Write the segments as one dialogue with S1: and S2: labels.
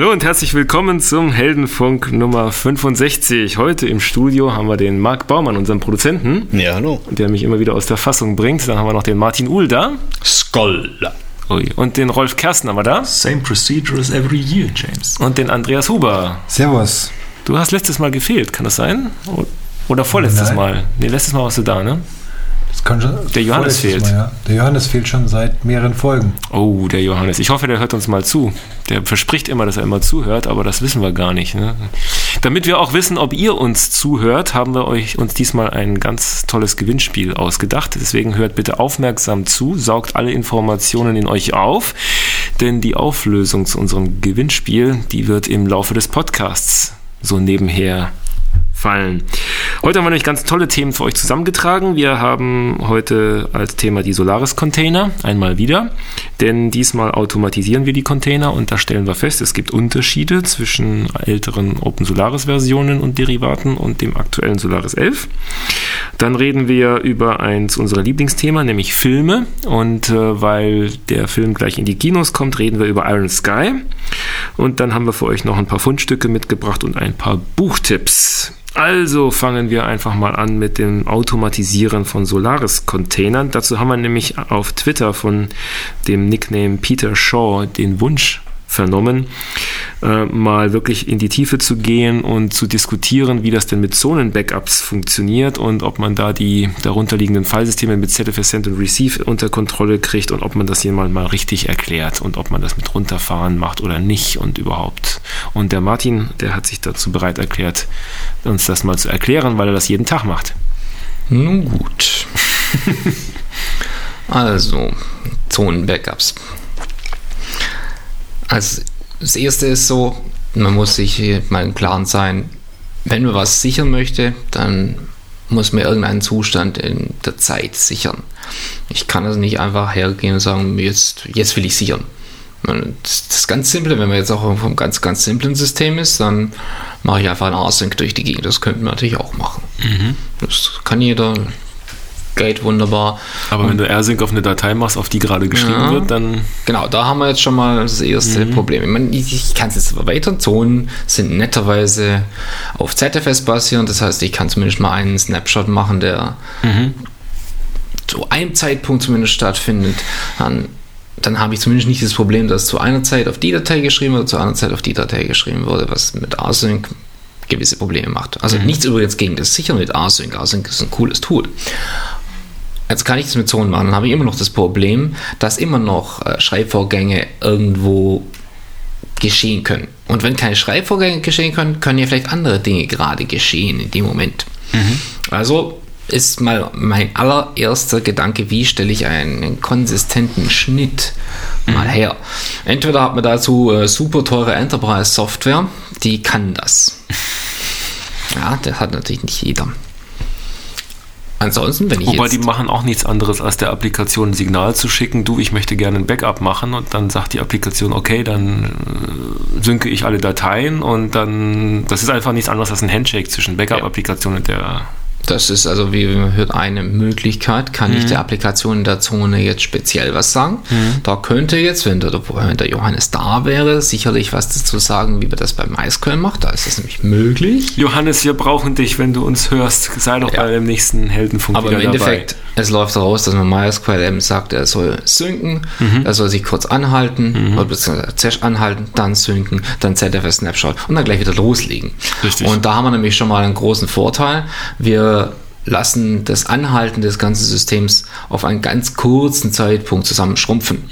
S1: Hallo und herzlich willkommen zum Heldenfunk Nummer 65. Heute im Studio haben wir den Marc Baumann, unseren Produzenten.
S2: Ja, hallo.
S1: Der mich immer wieder aus der Fassung bringt. Dann haben wir noch den Martin Uhl da.
S2: Skoll.
S1: Und den Rolf Kersten haben wir da.
S3: Same procedure as every year, James.
S1: Und den Andreas Huber.
S4: Servus.
S1: Du hast letztes Mal gefehlt, kann das sein? Oder vorletztes
S4: Nein.
S1: Mal? Nee, letztes Mal warst du da, ne?
S4: Das kann schon,
S1: Der Johannes fehlt.
S4: Mal, ja. Der Johannes fehlt schon seit mehreren Folgen.
S1: Oh, der Johannes. Ich hoffe, der hört uns mal zu. Der verspricht immer, dass er immer zuhört, aber das wissen wir gar nicht. Ne? Damit wir auch wissen, ob ihr uns zuhört, haben wir euch uns diesmal ein ganz tolles Gewinnspiel ausgedacht. Deswegen hört bitte aufmerksam zu, saugt alle Informationen in euch auf, denn die Auflösung zu unserem Gewinnspiel, die wird im Laufe des Podcasts so nebenher fallen. Heute haben wir nämlich ganz tolle Themen für euch zusammengetragen. Wir haben heute als Thema die Solaris-Container, einmal wieder. Denn diesmal automatisieren wir die Container und da stellen wir fest, es gibt Unterschiede zwischen älteren Open Solaris-Versionen und Derivaten und dem aktuellen Solaris 11. Dann reden wir über eins unserer Lieblingsthema, nämlich Filme. Und äh, weil der Film gleich in die Kinos kommt, reden wir über Iron Sky. Und dann haben wir für euch noch ein paar Fundstücke mitgebracht und ein paar Buchtipps. Also fangen wir einfach mal an mit dem Automatisieren von Solaris-Containern. Dazu haben wir nämlich auf Twitter von dem Nickname Peter Shaw den Wunsch vernommen, äh, mal wirklich in die Tiefe zu gehen und zu diskutieren, wie das denn mit Zonen-Backups funktioniert und ob man da die darunterliegenden Fallsysteme mit ZFS Send und Receive unter Kontrolle kriegt und ob man das jemand mal richtig erklärt und ob man das mit runterfahren macht oder nicht und überhaupt. Und der Martin, der hat sich dazu bereit erklärt, uns das mal zu erklären, weil er das jeden Tag macht.
S2: Nun gut. also, Zonen-Backups. Also, das erste ist so, man muss sich mal im Klaren sein, wenn man was sichern möchte, dann muss man irgendeinen Zustand in der Zeit sichern. Ich kann also nicht einfach hergehen und sagen, jetzt, jetzt will ich sichern. Das das ist ganz simple, wenn man jetzt auch vom ganz, ganz simplen System ist, dann mache ich einfach einen Async durch die Gegend. Das könnte man natürlich auch machen. Das kann jeder, geht wunderbar.
S1: Aber wenn du AirSync auf eine Datei machst, auf die gerade geschrieben
S2: Ja.
S1: wird, dann
S2: Genau, da haben wir jetzt schon mal das erste Problem. Ich, meine, ich, ich kann es jetzt erweitern. Zonen sind netterweise auf ZFS basierend. Das heißt, ich kann zumindest mal einen Snapshot machen, der zu einem Zeitpunkt zumindest stattfindet. Dann, dann habe ich zumindest nicht das Problem, dass zu einer Zeit auf die Datei geschrieben wird, zu einer Zeit auf die Datei geschrieben wurde, was mit Async gewisse Probleme macht. Also nichts übrigens gegen das Sichern mit Async. Async ist ein cooles Tool. Jetzt kann ich das mit Zonen machen, dann habe ich immer noch das Problem, dass immer noch äh, Schreibvorgänge irgendwo geschehen können. Und wenn keine Schreibvorgänge geschehen können, können ja vielleicht andere Dinge gerade geschehen in dem Moment. Also ist mal mein allererster Gedanke, wie stelle ich einen konsistenten Schnitt mal her. Entweder hat man dazu äh, super teure Enterprise-Software, die kann das. Ja, das hat natürlich nicht jeder. Ansonsten, wenn ich
S1: Wobei die machen auch nichts anderes, als der Applikation ein Signal zu schicken, du, ich möchte gerne ein Backup machen und dann sagt die Applikation, okay, dann äh, synke ich alle Dateien und dann, das ist einfach nichts anderes als ein Handshake zwischen Backup-Applikation und der
S2: Das ist also, wie man hört, eine Möglichkeit. Kann ich der Applikation in der Zone jetzt speziell was sagen? Da könnte jetzt, wenn der, wenn der Johannes da wäre, sicherlich was dazu sagen, wie man das bei MySQL macht. Da ist es nämlich möglich.
S1: Johannes, wir brauchen dich, wenn du uns hörst. Sei doch
S2: Ja.
S1: bei dem nächsten Heldenfunk
S2: Aber im Endeffekt,
S1: dabei.
S2: es läuft daraus, dass man MySQL eben sagt, er soll synken, er soll sich kurz anhalten, oder beziehungsweise zuerst anhalten, dann synken, dann ZFS Snapshot und dann gleich wieder loslegen.
S1: Richtig.
S2: Und da haben wir nämlich schon mal einen großen Vorteil. Wir lassen das Anhalten des ganzen Systems auf einen ganz kurzen Zeitpunkt zusammenschrumpfen.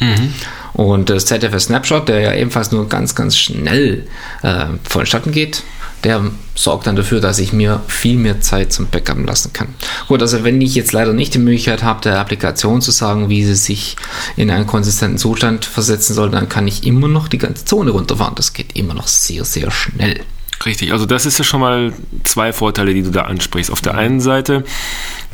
S2: Und das ZFS Snapshot, der ja ebenfalls nur ganz, ganz schnell äh, vonstatten geht, der sorgt dann dafür, dass ich mir viel mehr Zeit zum Backup lassen kann. Gut, also wenn ich jetzt leider nicht die Möglichkeit habe, der Applikation zu sagen, wie sie sich in einen konsistenten Zustand versetzen soll, dann kann ich immer noch die ganze Zone runterfahren. Das geht immer noch sehr, sehr schnell.
S1: Richtig, also das ist ja schon mal zwei Vorteile, die du da ansprichst. Auf der einen Seite,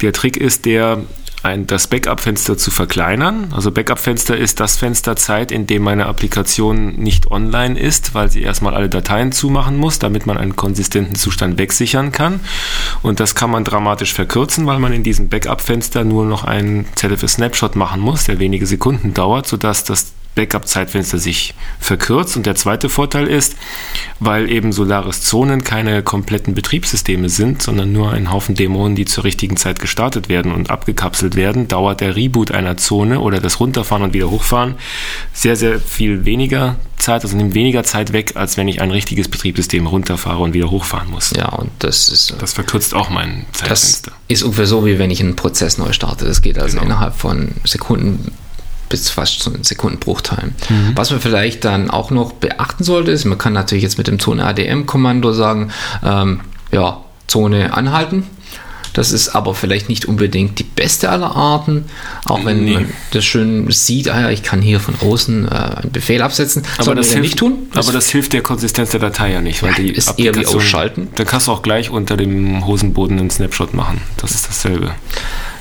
S1: der Trick ist der, ein, das Backup-Fenster zu verkleinern. Also Backup-Fenster ist das Fenster Zeit, in dem meine Applikation nicht online ist, weil sie erstmal alle Dateien zumachen muss, damit man einen konsistenten Zustand wegsichern kann. Und das kann man dramatisch verkürzen, weil man in diesem Backup-Fenster nur noch einen ZFS-Snapshot machen muss, der wenige Sekunden dauert, sodass das Backup-Zeitfenster sich verkürzt. Und der zweite Vorteil ist, weil eben Solaris-Zonen keine kompletten Betriebssysteme sind, sondern nur ein Haufen Dämonen, die zur richtigen Zeit gestartet werden und abgekapselt werden, dauert der Reboot einer Zone oder das Runterfahren und wieder hochfahren sehr, sehr viel weniger Zeit, also nimmt weniger Zeit weg, als wenn ich ein richtiges Betriebssystem runterfahre und wieder hochfahren muss.
S2: Ja, und das ist.
S1: Das verkürzt auch mein Zeitfenster.
S2: Das ist ungefähr so, wie wenn ich einen Prozess neu starte. Das geht also genau. innerhalb von Sekunden bis fast zu Sekundenbruchteilen. Mhm. Was man vielleicht dann auch noch beachten sollte, ist, man kann natürlich jetzt mit dem Zone ADM-Kommando sagen, ähm, ja, Zone anhalten. Das ist aber vielleicht nicht unbedingt die beste aller Arten, auch wenn nee. man das schön sieht, ah ja, ich kann hier von außen äh, einen Befehl absetzen.
S1: Aber das, hilft, nicht tun. aber das hilft der Konsistenz der Datei ja nicht, weil ja, die
S2: ist eher wie ausschalten.
S1: Da kannst du auch gleich unter dem Hosenboden einen Snapshot machen. Das ist dasselbe.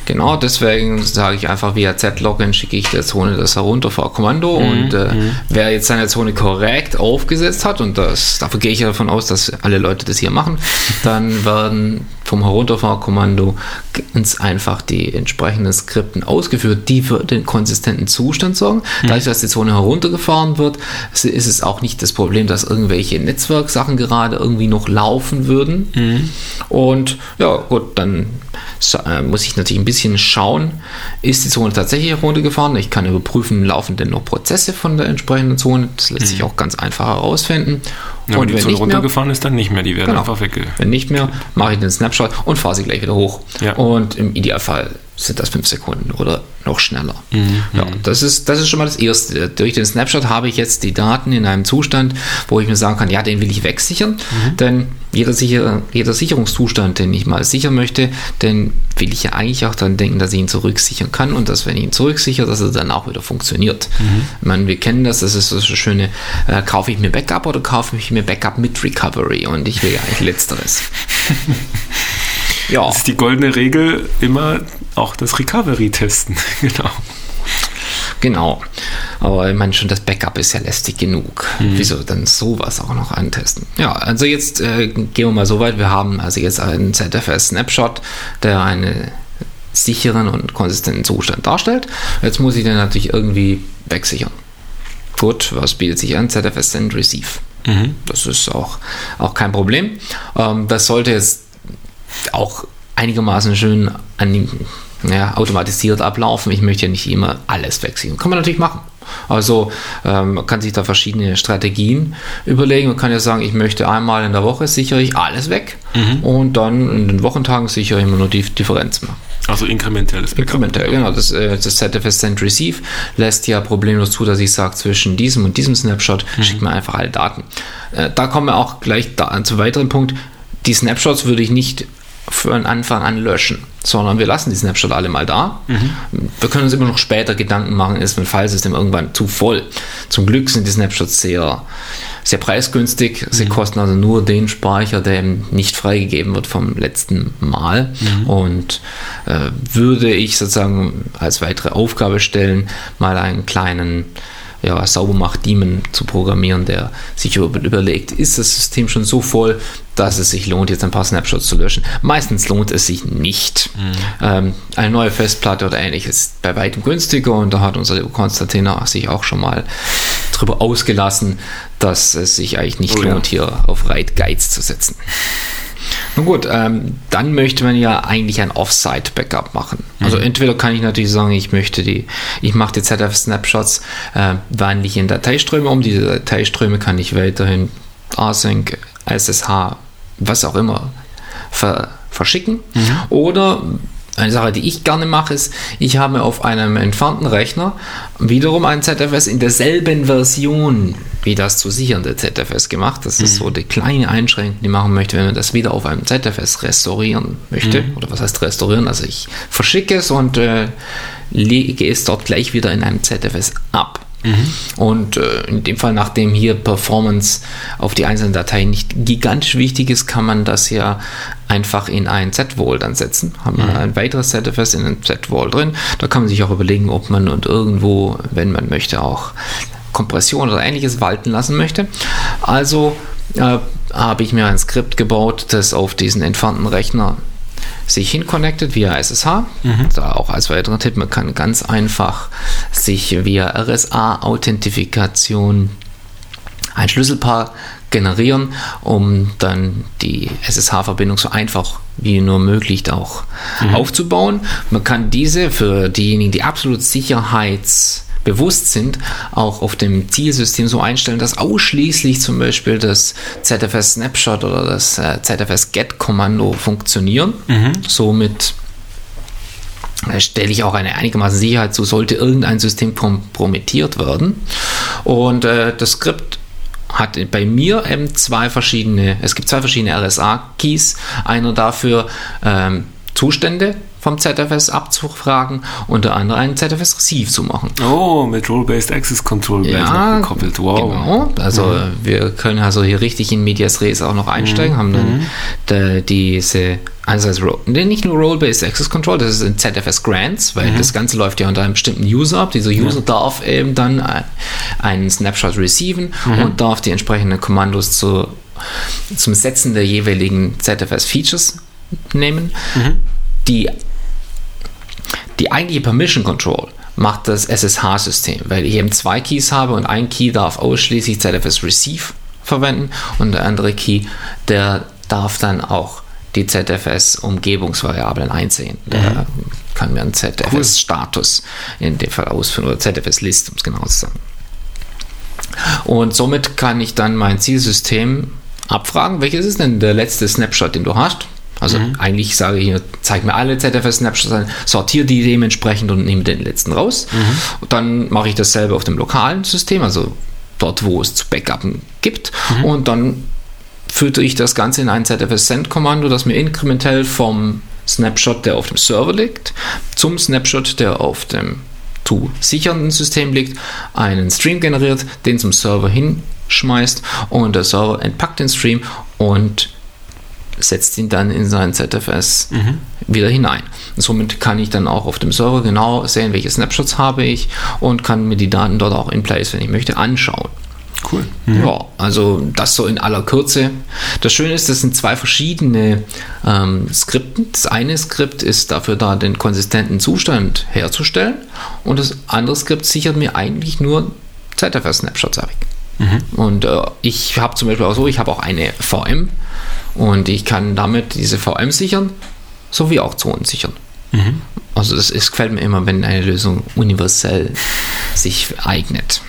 S2: Genau, deswegen sage ich einfach via Z-Login schicke ich der Zone das Herunterfahrkommando mhm. und äh, mhm. wer jetzt seine Zone korrekt aufgesetzt hat, und das, dafür gehe ich ja davon aus, dass alle Leute das hier machen, dann werden vom Herunterfahrkommando ganz einfach die entsprechenden Skripten ausgeführt, die für den konsistenten Zustand sorgen. Mhm. Dadurch, dass die Zone heruntergefahren wird, ist es auch nicht das Problem, dass irgendwelche Netzwerksachen gerade irgendwie noch laufen würden. Mhm. Und ja, gut, dann äh, muss ich natürlich ein bisschen schauen, ist die Zone tatsächlich heruntergefahren. Ich kann überprüfen, laufen denn noch Prozesse von der entsprechenden Zone. Das lässt mhm. sich auch ganz einfach herausfinden.
S1: Ja, und wenn die Zone runtergefahren mehr, ist, dann nicht mehr. Die werden genau, einfach wegge.
S2: Wenn nicht mehr, mache ich den Snapshot und fahre sie gleich wieder hoch. Ja. Und im Idealfall sind das fünf Sekunden oder noch schneller. Mhm. Ja, das ist, das ist schon mal das Erste. Durch den Snapshot habe ich jetzt die Daten in einem Zustand, wo ich mir sagen kann, ja, den will ich wegsichern, mhm. denn jeder, sicher, jeder Sicherungszustand, den ich mal sichern möchte, den will ich ja eigentlich auch dann denken, dass ich ihn zurücksichern kann und dass, wenn ich ihn zurücksichere, dass er dann auch wieder funktioniert. Mhm. Ich meine, wir kennen das, das ist so schöne, äh, kaufe ich mir Backup oder kaufe ich mir Backup mit Recovery und ich will ja eigentlich Letzteres.
S1: Ja. Das ist die goldene Regel, immer auch das Recovery testen. genau.
S2: Genau. Aber ich meine schon, das Backup ist ja lästig genug. Mhm. Wieso dann sowas auch noch antesten? Ja, also jetzt äh, gehen wir mal so weit. Wir haben also jetzt einen ZFS-Snapshot, der einen sicheren und konsistenten Zustand darstellt. Jetzt muss ich den natürlich irgendwie wegsichern. Gut, was bietet sich an? ZFS Send Receive. Mhm. Das ist auch, auch kein Problem. Ähm, das sollte jetzt auch einigermaßen schön an, ja, automatisiert ablaufen. Ich möchte ja nicht immer alles wechseln. Kann man natürlich machen. Also ähm, man kann sich da verschiedene Strategien überlegen. Man kann ja sagen, ich möchte einmal in der Woche sichere ich alles weg mhm. und dann in den Wochentagen sichere ich immer nur die Differenz mehr.
S1: Also inkrementelles
S2: Backup. Inkrementell, genau. Das, äh, das ZFS Send Receive lässt ja problemlos zu, dass ich sage, zwischen diesem und diesem Snapshot mhm. schickt mir einfach alle Daten. Äh, da kommen wir auch gleich da, zu weiteren Punkt. Die Snapshots würde ich nicht von Anfang an löschen, sondern wir lassen die Snapshot alle mal da. Mhm. Wir können uns immer noch später Gedanken machen, ist mein Filesystem irgendwann zu voll. Zum Glück sind die Snapshots sehr, sehr preisgünstig. Sie mhm. kosten also nur den Speicher, der eben nicht freigegeben wird vom letzten Mal. Mhm. Und äh, würde ich sozusagen als weitere Aufgabe stellen, mal einen kleinen ja, Saubermacht-Daemon zu programmieren, der sich überlegt, ist das System schon so voll, dass es sich lohnt, jetzt ein paar Snapshots zu löschen. Meistens lohnt es sich nicht. Mhm. Ähm, eine neue Festplatte oder ähnliches ist bei weitem günstiger und da hat unser Konstantin sich auch schon mal drüber ausgelassen, dass es sich eigentlich nicht oh, lohnt, ja. hier auf Reit Guides zu setzen. Nun gut, ähm, dann möchte man ja eigentlich ein Offsite-Backup machen. Also mhm. entweder kann ich natürlich sagen, ich möchte die, ich mache die ZF-Snapshots, äh, wandle ich in Dateiströme um. Diese Dateiströme kann ich weiterhin Async, SSH, was auch immer ver verschicken. Mhm. Oder eine Sache, die ich gerne mache, ist, ich habe auf einem entfernten Rechner wiederum ein ZFS in derselben Version wie das zu sichernde ZFS gemacht. Das mhm. ist so die kleine Einschränkung, die machen möchte, wenn man das wieder auf einem ZFS restaurieren möchte. Mhm. Oder was heißt restaurieren? Also ich verschicke es und äh, lege es dort gleich wieder in einem ZFS ab. Mhm. Und äh, in dem Fall, nachdem hier Performance auf die einzelnen Dateien nicht gigantisch wichtig ist, kann man das ja einfach in ein Z-Wall dann setzen. Haben wir mhm. ein weiteres ZFS in einem Z-Wall drin. Da kann man sich auch überlegen, ob man und irgendwo, wenn man möchte, auch Kompression oder ähnliches walten lassen möchte. Also äh, habe ich mir ein Skript gebaut, das auf diesen entfernten Rechner sich hinconnectet via SSH. Da auch als weiterer Tipp, man kann ganz einfach sich via RSA-Authentifikation ein Schlüsselpaar generieren, um dann die SSH-Verbindung so einfach wie nur möglich auch aufzubauen. Man kann diese für diejenigen, die absolut sicherheitsbewusst sind, auch auf dem Zielsystem so einstellen, dass ausschließlich zum Beispiel das ZFS Snapshot oder das äh, ZFS Get Kommando funktionieren. Somit da stelle ich auch eine einigermaßen Sicherheit zu, sollte irgendein System kompromittiert werden. Und äh, das Skript hat bei mir eben zwei verschiedene, es gibt zwei verschiedene RSA-Keys. Einer dafür, ähm, Zustände vom ZFS abzufragen und der andere einen ZFS Receive zu machen.
S1: Oh, mit Role-Based Access Control noch gekoppelt. Wow.
S2: Genau. Also wir können also hier richtig in Medias Res auch noch einsteigen, haben dann da diese einerseits nee, nicht nur Role-Based Access Control, das ist in ZFS Grants, weil das Ganze läuft ja unter einem bestimmten User ab. Dieser User darf eben dann ein- einen Snapshot receiven und darf die entsprechenden Kommandos zu, zum Setzen der jeweiligen ZFS-Features nehmen. Die die eigentliche Permission Control macht das SSH-System, weil ich eben zwei Keys habe und ein Key darf ausschließlich ZFS Receive verwenden und der andere Key, der darf dann auch die ZFS-Umgebungsvariablen einsehen. Der kann mir einen ZFS-Status in dem Fall ausführen oder ZFS-List, um es genau zu sagen. Und somit kann ich dann mein Zielsystem abfragen, welches ist denn der letzte Snapshot, den du hast. Also eigentlich sage ich, hier, zeig mir alle ZFS-Snapshots an, sortiere die dementsprechend und nehme den letzten raus. Und dann mache ich dasselbe auf dem lokalen System, also dort, wo es zu Backuppen gibt. Und dann führte ich das Ganze in ein ZFS-Send-Kommando, das mir inkrementell vom Snapshot, der auf dem Server liegt, zum Snapshot, der auf dem zu sichernden System liegt, einen Stream generiert, den zum Server hinschmeißt und der Server entpackt den Stream und setzt ihn dann in sein ZFS wieder hinein. Und somit kann ich dann auch auf dem Server genau sehen, welche Snapshots habe ich und kann mir die Daten dort auch in place, wenn ich möchte, anschauen.
S1: Cool.
S2: Ja, also das so in aller Kürze. Das Schöne ist, das sind zwei verschiedene ähm, Skripten. Das eine Skript ist dafür da, den konsistenten Zustand herzustellen und das andere Skript sichert mir eigentlich nur ZFS-Snapshots ab. Und äh, ich habe zum Beispiel auch so, ich habe auch eine VM und ich kann damit diese VM sichern, sowie auch Zonen sichern. Also das ist, gefällt mir immer, wenn eine Lösung universell sich eignet.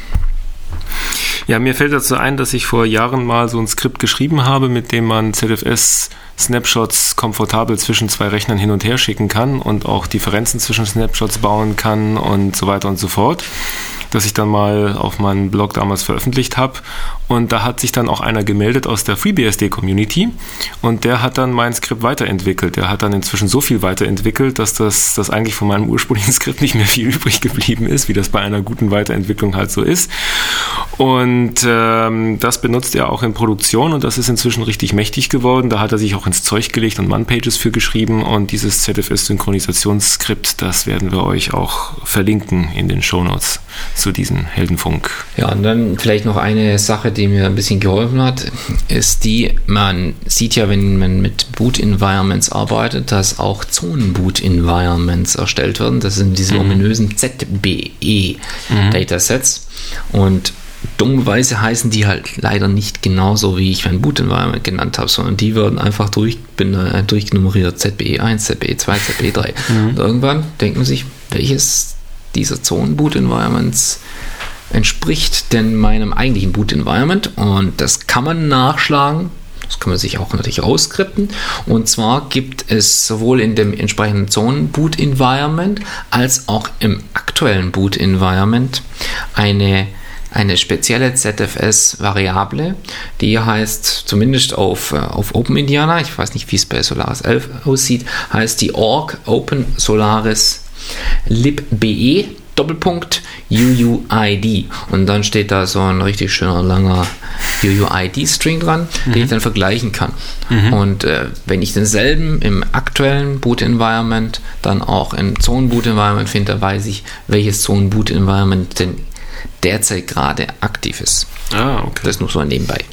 S1: Ja, mir fällt dazu ein, dass ich vor Jahren mal so ein Skript geschrieben habe, mit dem man ZFS-Snapshots komfortabel zwischen zwei Rechnern hin und her schicken kann und auch Differenzen zwischen Snapshots bauen kann und so weiter und so fort. Das ich dann mal auf meinem Blog damals veröffentlicht habe. Und da hat sich dann auch einer gemeldet aus der FreeBSD-Community und der hat dann mein Skript weiterentwickelt. Der hat dann inzwischen so viel weiterentwickelt, dass das, das eigentlich von meinem ursprünglichen Skript nicht mehr viel übrig geblieben ist, wie das bei einer guten Weiterentwicklung halt so ist. Und ähm, das benutzt er auch in Produktion und das ist inzwischen richtig mächtig geworden. Da hat er sich auch ins Zeug gelegt und Man-Pages für geschrieben und dieses ZFS-Synchronisationsskript, das werden wir euch auch verlinken in den Shownotes zu diesem Heldenfunk.
S2: Ja, und dann vielleicht noch eine Sache, die mir ein bisschen geholfen hat, ist die, man sieht ja, wenn man mit Boot-Environments arbeitet, dass auch Zonen-Boot-Environments erstellt werden. Das sind diese ominösen ZBE-Datasets. Und dummerweise heißen die halt leider nicht genauso, wie ich mein Boot-Environment genannt habe, sondern die werden einfach durch, bin, äh, durchnummeriert. ZBE1, ZBE2, ZBE3. Und irgendwann denkt man sich, welches dieser Zonen-Boot-Environments entspricht denn meinem eigentlichen Boot-Environment und das kann man nachschlagen. Das kann man sich auch natürlich rausskripten. Und zwar gibt es sowohl in dem entsprechenden Zonen-Boot-Environment als auch im aktuellen Boot-Environment eine, eine spezielle ZFS-Variable, die heißt, zumindest auf, äh, auf OpenIndiana, ich weiß nicht, wie es bei Solaris 11 aussieht, heißt die org Open Solaris libbe Doppelpunkt UUID und dann steht da so ein richtig schöner langer UUID-String dran, den ich dann vergleichen kann. Und äh, wenn ich denselben im aktuellen Boot-Environment dann auch im Zonen-Boot-Environment finde, dann weiß ich, welches Zonen-Boot-Environment denn derzeit gerade aktiv ist.
S1: Ah, okay.
S2: Das nur so nebenbei.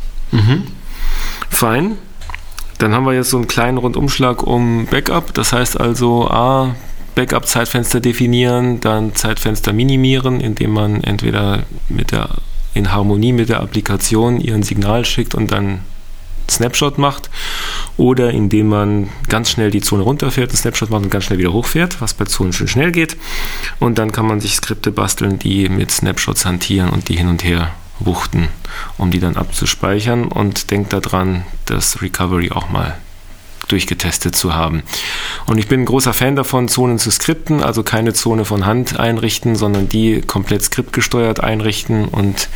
S1: Fein. dann haben wir jetzt so einen kleinen Rundumschlag um Backup. Das heißt also, A, Backup-Zeitfenster definieren, dann Zeitfenster minimieren, indem man entweder mit der, in Harmonie mit der Applikation ihren Signal schickt und dann Snapshot macht oder indem man ganz schnell die Zone runterfährt, einen Snapshot macht und ganz schnell wieder hochfährt, was bei Zonen schon schnell geht. Und dann kann man sich Skripte basteln, die mit Snapshots hantieren und die hin und her wuchten, um die dann abzuspeichern und denkt daran, das Recovery auch mal durchgetestet zu haben. Und ich bin ein großer Fan davon, Zonen zu skripten, also keine Zone von Hand einrichten, sondern die komplett skriptgesteuert einrichten und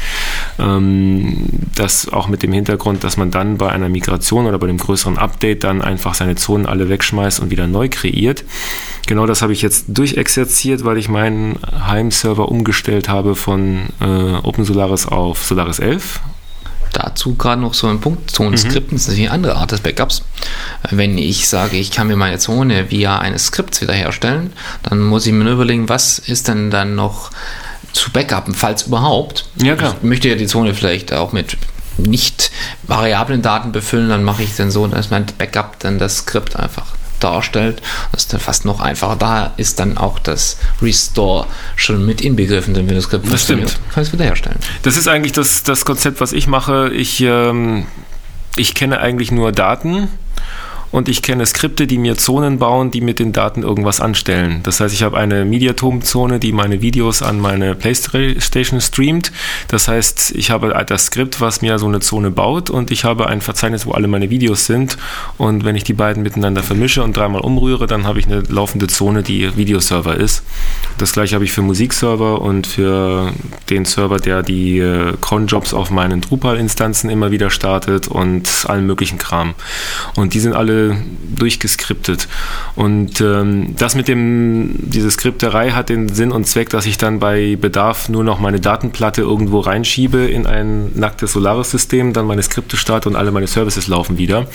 S1: ähm, das auch mit dem Hintergrund, dass man dann bei einer Migration oder bei dem größeren Update dann einfach seine Zonen alle wegschmeißt und wieder neu kreiert. Genau das habe ich jetzt durchexerziert, weil ich meinen Heimserver umgestellt habe von äh, OpenSolaris auf Solaris 11
S2: Dazu gerade noch so ein Punkt. Zonenskripten mhm. ist natürlich eine andere Art des Backups. Wenn ich sage, ich kann mir meine Zone via eines Skripts wiederherstellen, dann muss ich mir nur überlegen, was ist denn dann noch zu backuppen, falls überhaupt.
S1: Ja, klar.
S2: Ich möchte ja die Zone vielleicht auch mit nicht variablen Daten befüllen, dann mache ich dann so, dass mein Backup dann das Skript einfach darstellt. Das ist dann fast noch einfacher. Da ist dann auch das Restore schon mit inbegriffen, denn wenn das Skript
S1: das stimmt.
S2: kann es wiederherstellen.
S1: Das ist eigentlich das, das Konzept, was ich mache. Ich, ähm, ich kenne eigentlich nur Daten und ich kenne Skripte, die mir Zonen bauen, die mit den Daten irgendwas anstellen. Das heißt, ich habe eine Mediatom-Zone, die meine Videos an meine Playstation streamt. Das heißt, ich habe das Skript, was mir so eine Zone baut und ich habe ein Verzeichnis, wo alle meine Videos sind. Und wenn ich die beiden miteinander vermische und dreimal umrühre, dann habe ich eine laufende Zone, die Videoserver ist. Das gleiche habe ich für Musikserver und für den Server, der die äh, Cronjobs auf meinen Drupal-Instanzen immer wieder startet und allen möglichen Kram. Und die sind alle durchgeskriptet. Und ähm, das mit dem, diese Skripterei hat den Sinn und Zweck, dass ich dann bei Bedarf nur noch meine Datenplatte irgendwo reinschiebe in ein nacktes Solaris-System, dann meine Skripte starte und alle meine Services laufen wieder.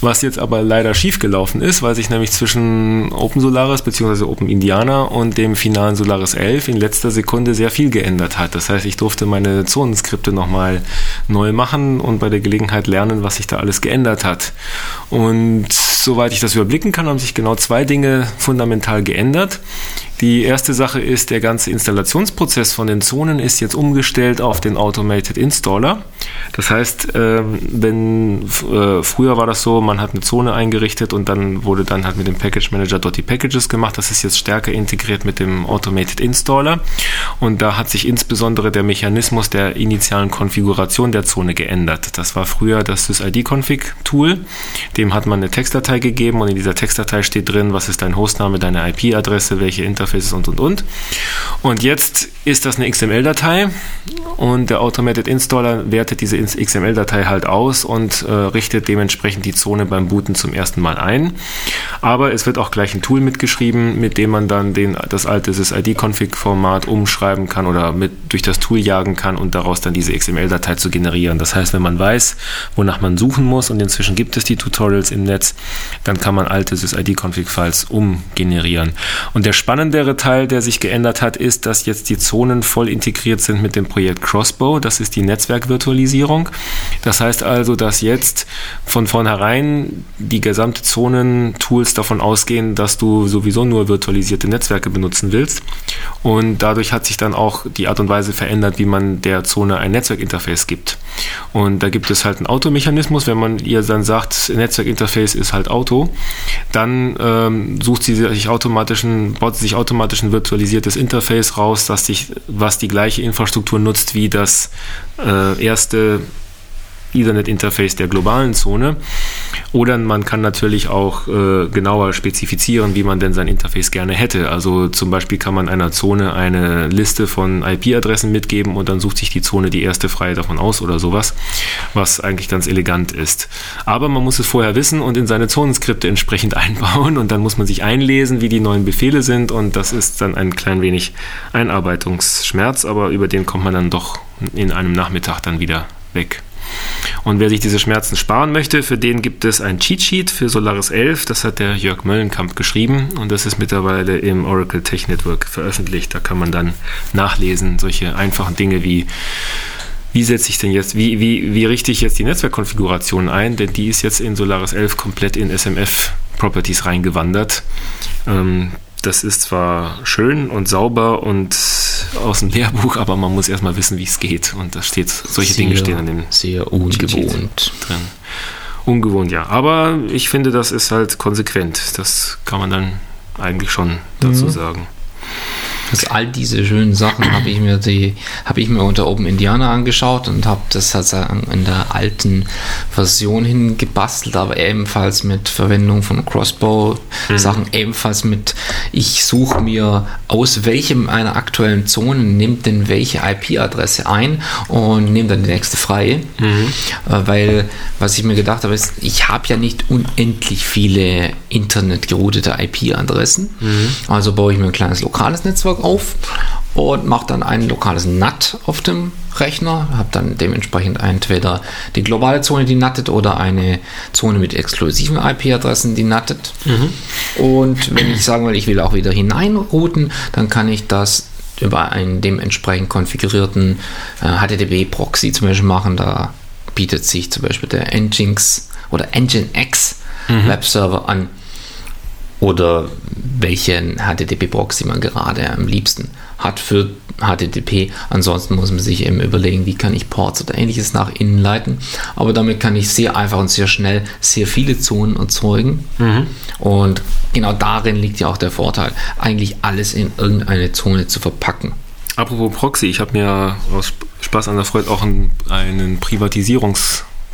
S1: Was jetzt aber leider schiefgelaufen ist, weil sich nämlich zwischen Open Solaris bzw. Open Indiana und dem finalen Solaris 11 in letzter Sekunde sehr viel geändert hat. Das heißt, ich durfte meine Zonenskripte nochmal neu machen und bei der Gelegenheit lernen, was sich da alles geändert hat. Und und soweit ich das überblicken kann, haben sich genau zwei Dinge fundamental geändert. Die erste Sache ist, der ganze Installationsprozess von den Zonen ist jetzt umgestellt auf den Automated Installer. Das heißt, ähm, wenn äh, früher war das so, man hat eine Zone eingerichtet und dann wurde dann halt mit dem Package Manager dort die Packages gemacht. Das ist jetzt stärker integriert mit dem Automated Installer und da hat sich insbesondere der Mechanismus der initialen Konfiguration der Zone geändert. Das war früher das SysID-Config-Tool. Dem hat man eine Textdatei gegeben und in dieser Textdatei steht drin, was ist dein Hostname, deine IP-Adresse, welche Interface Interfaces und und und. Und jetzt ist das eine XML-Datei und der Automated Installer wertet diese XML-Datei halt aus und äh, richtet dementsprechend die Zone beim Booten zum ersten Mal ein. Aber es wird auch gleich ein Tool mitgeschrieben, mit dem man dann den, das alte SysID-Config-Format umschreiben kann oder mit durch das Tool jagen kann und daraus dann diese XML-Datei zu generieren. Das heißt, wenn man weiß, wonach man suchen muss und inzwischen gibt es die Tutorials im Netz, dann kann man alte SysID-Config-Files umgenerieren. Und der spannende andere Teil, der sich geändert hat, ist, dass jetzt die Zonen voll integriert sind mit dem Projekt Crossbow. Das ist die Netzwerkvirtualisierung. Das heißt also, dass jetzt von vornherein die gesamte Zonen-Tools davon ausgehen, dass du sowieso nur virtualisierte Netzwerke benutzen willst. Und dadurch hat sich dann auch die Art und Weise verändert, wie man der Zone ein Netzwerkinterface gibt. Und da gibt es halt einen Automechanismus. Wenn man ihr dann sagt, Netzwerkinterface ist halt Auto, dann ähm, sucht sie sich automatisch, baut sie sich automatisch automatisch ein virtualisiertes Interface raus, das sich, was die gleiche Infrastruktur nutzt wie das äh, erste Ethernet-Interface der globalen Zone. Oder man kann natürlich auch äh, genauer spezifizieren, wie man denn sein Interface gerne hätte. Also zum Beispiel kann man einer Zone eine Liste von IP-Adressen mitgeben und dann sucht sich die Zone die erste freie davon aus oder sowas, was eigentlich ganz elegant ist. Aber man muss es vorher wissen und in seine Zonenskripte entsprechend einbauen und dann muss man sich einlesen, wie die neuen Befehle sind und das ist dann ein klein wenig Einarbeitungsschmerz, aber über den kommt man dann doch in einem Nachmittag dann wieder weg. Und wer sich diese Schmerzen sparen möchte, für den gibt es ein Cheat-Sheet für Solaris 11. Das hat der Jörg Möllenkamp geschrieben und das ist mittlerweile im Oracle Tech Network veröffentlicht. Da kann man dann nachlesen, solche einfachen Dinge wie wie setze ich denn jetzt, wie, wie, wie richte ich jetzt die Netzwerkkonfiguration ein? Denn die ist jetzt in Solaris 11 komplett in SMF-Properties reingewandert. Ähm, das ist zwar schön und sauber und aus dem Lehrbuch, aber man muss erstmal wissen, wie es geht. Und da steht, solche
S2: sehr,
S1: Dinge stehen an dem
S2: Sehr ungewohnt.
S1: drin. Ungewohnt, ja. Aber ich finde, das ist halt konsequent. Das kann man dann eigentlich schon dazu
S2: Mhm.
S1: sagen.
S2: Also all diese schönen Sachen habe ich mir die habe ich mir unter Open Indiana angeschaut und habe das sozusagen in der alten Version hingebastelt, aber ebenfalls mit Verwendung von Crossbow. Sachen, ebenfalls mit ich suche mir aus welchem einer aktuellen Zone nimmt denn welche IP-Adresse ein und nehme dann die nächste freie, äh, weil was ich mir gedacht habe ist, ich habe ja nicht unendlich viele Internet geroutete IP-Adressen, also baue ich mir ein kleines lokales Netzwerk auf und mache dann ein lokales NAT auf dem Rechner, habe dann dementsprechend entweder die globale Zone, die nattet, oder eine Zone mit exklusiven IP-Adressen, die nattet. Und wenn ich sagen will, ich will auch wieder hineinrouten, dann kann ich das über einen dementsprechend konfigurierten äh, HTTP-Proxy zum Beispiel machen. Da bietet sich zum Beispiel der Nginx oder Nginx Webserver an oder welchen HTTP-Proxy man gerade am liebsten hat für HTTP. Ansonsten muss man sich eben überlegen, wie kann ich Ports oder ähnliches nach innen leiten. Aber damit kann ich sehr einfach und sehr schnell sehr viele Zonen erzeugen. Und genau darin liegt ja auch der Vorteil, eigentlich alles in irgendeine Zone zu verpacken.
S1: Apropos Proxy, ich habe mir aus Spaß an der Freude auch einen, einen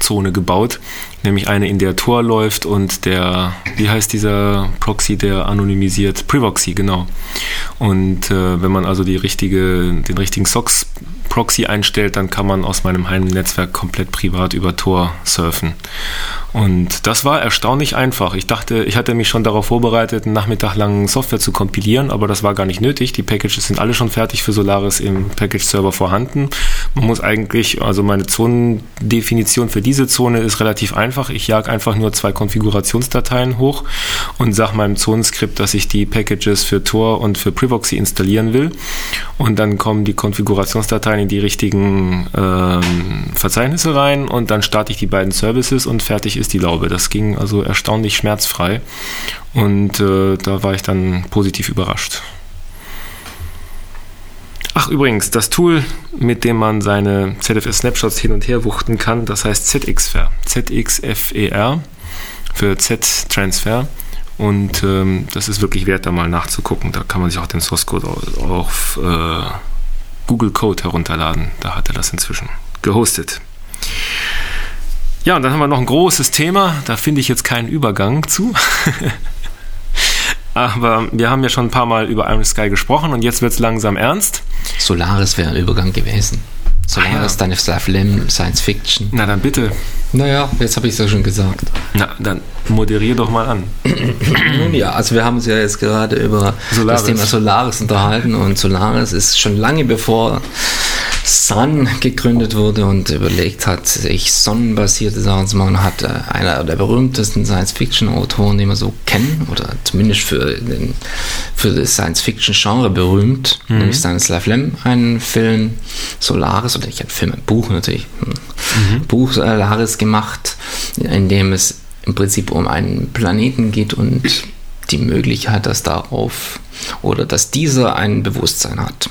S1: Privatisierungszone gebaut, nämlich eine, in der Tor läuft und der, wie heißt dieser Proxy, der anonymisiert? Privoxy, genau. Und äh, wenn man also die richtige, den richtigen SOX Proxy einstellt, dann kann man aus meinem Heimnetzwerk komplett privat über Tor surfen. Und das war erstaunlich einfach. Ich dachte, ich hatte mich schon darauf vorbereitet, einen Nachmittag lang Software zu kompilieren, aber das war gar nicht nötig. Die Packages sind alle schon fertig für Solaris im Package-Server vorhanden. Man muss eigentlich, also meine Zonendefinition für diese Zone ist relativ einfach. Ich jag einfach nur zwei Konfigurationsdateien hoch und sage meinem Zonenskript, dass ich die Packages für Tor und für Privoxy installieren will. Und dann kommen die Konfigurationsdateien in die richtigen ähm, Verzeichnisse rein und dann starte ich die beiden Services und fertig ist die Laube. Das ging also erstaunlich schmerzfrei und äh, da war ich dann positiv überrascht. Ach übrigens, das Tool, mit dem man seine ZFS-Snapshots hin und her wuchten kann, das heißt ZXFer. ZXFER für Z-Transfer. Und ähm, das ist wirklich wert, da mal nachzugucken. Da kann man sich auch den Source Code auf äh, Google Code herunterladen. Da hat er das inzwischen gehostet. Ja, und dann haben wir noch ein großes Thema. Da finde ich jetzt keinen Übergang zu. Aber wir haben ja schon ein paar Mal über Iron Sky gesprochen und jetzt wird es langsam ernst.
S2: Solaris wäre ein Übergang gewesen. Solaris,
S1: Ah, ja.
S2: Stanislav Lem, Science Fiction.
S1: Na dann bitte.
S2: Naja, jetzt habe ich es ja schon gesagt.
S1: Na, dann moderier doch mal an.
S2: Nun ja, also wir haben uns ja jetzt gerade über
S1: Solaris.
S2: das Thema Solaris unterhalten und Solaris ist schon lange bevor Sun gegründet wurde und überlegt hat, sich sonnenbasierte Sachen zu machen, hat äh, einer der berühmtesten Science-Fiction-Autoren, den wir so kennen, oder zumindest für, den, für das Science-Fiction-Genre berühmt, nämlich Stanislav Lem, einen Film Solaris, oder nicht ein Film, ein Buch natürlich, hm, Buch Solaris gemacht, in dem es im Prinzip um einen Planeten geht und die Möglichkeit, dass darauf oder dass dieser ein Bewusstsein hat.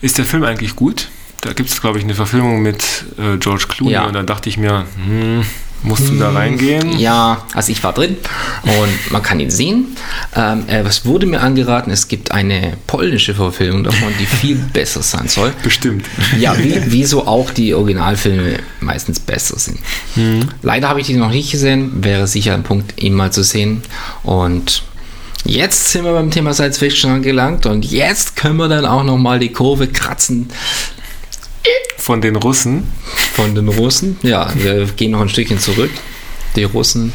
S1: Ist der Film eigentlich gut? Da gibt es, glaube ich, eine Verfilmung mit äh, George Clooney
S2: Ja.
S1: und dann dachte ich mir, hm, musst du da reingehen?
S2: Ja, also ich war drin und man kann ihn sehen. Ähm, äh, es wurde mir angeraten, es gibt eine polnische Verfilmung davon, die viel besser sein soll.
S1: Bestimmt.
S2: Ja, wie, wieso auch die Originalfilme meistens besser sind. Leider habe ich die noch nicht gesehen, wäre sicher ein Punkt, ihn mal zu sehen. Und jetzt sind wir beim Thema Science Fiction angelangt und jetzt können wir dann auch noch mal die Kurve kratzen
S1: Von den Russen.
S2: von den Russen. Ja, wir gehen noch ein Stückchen zurück. Die Russen,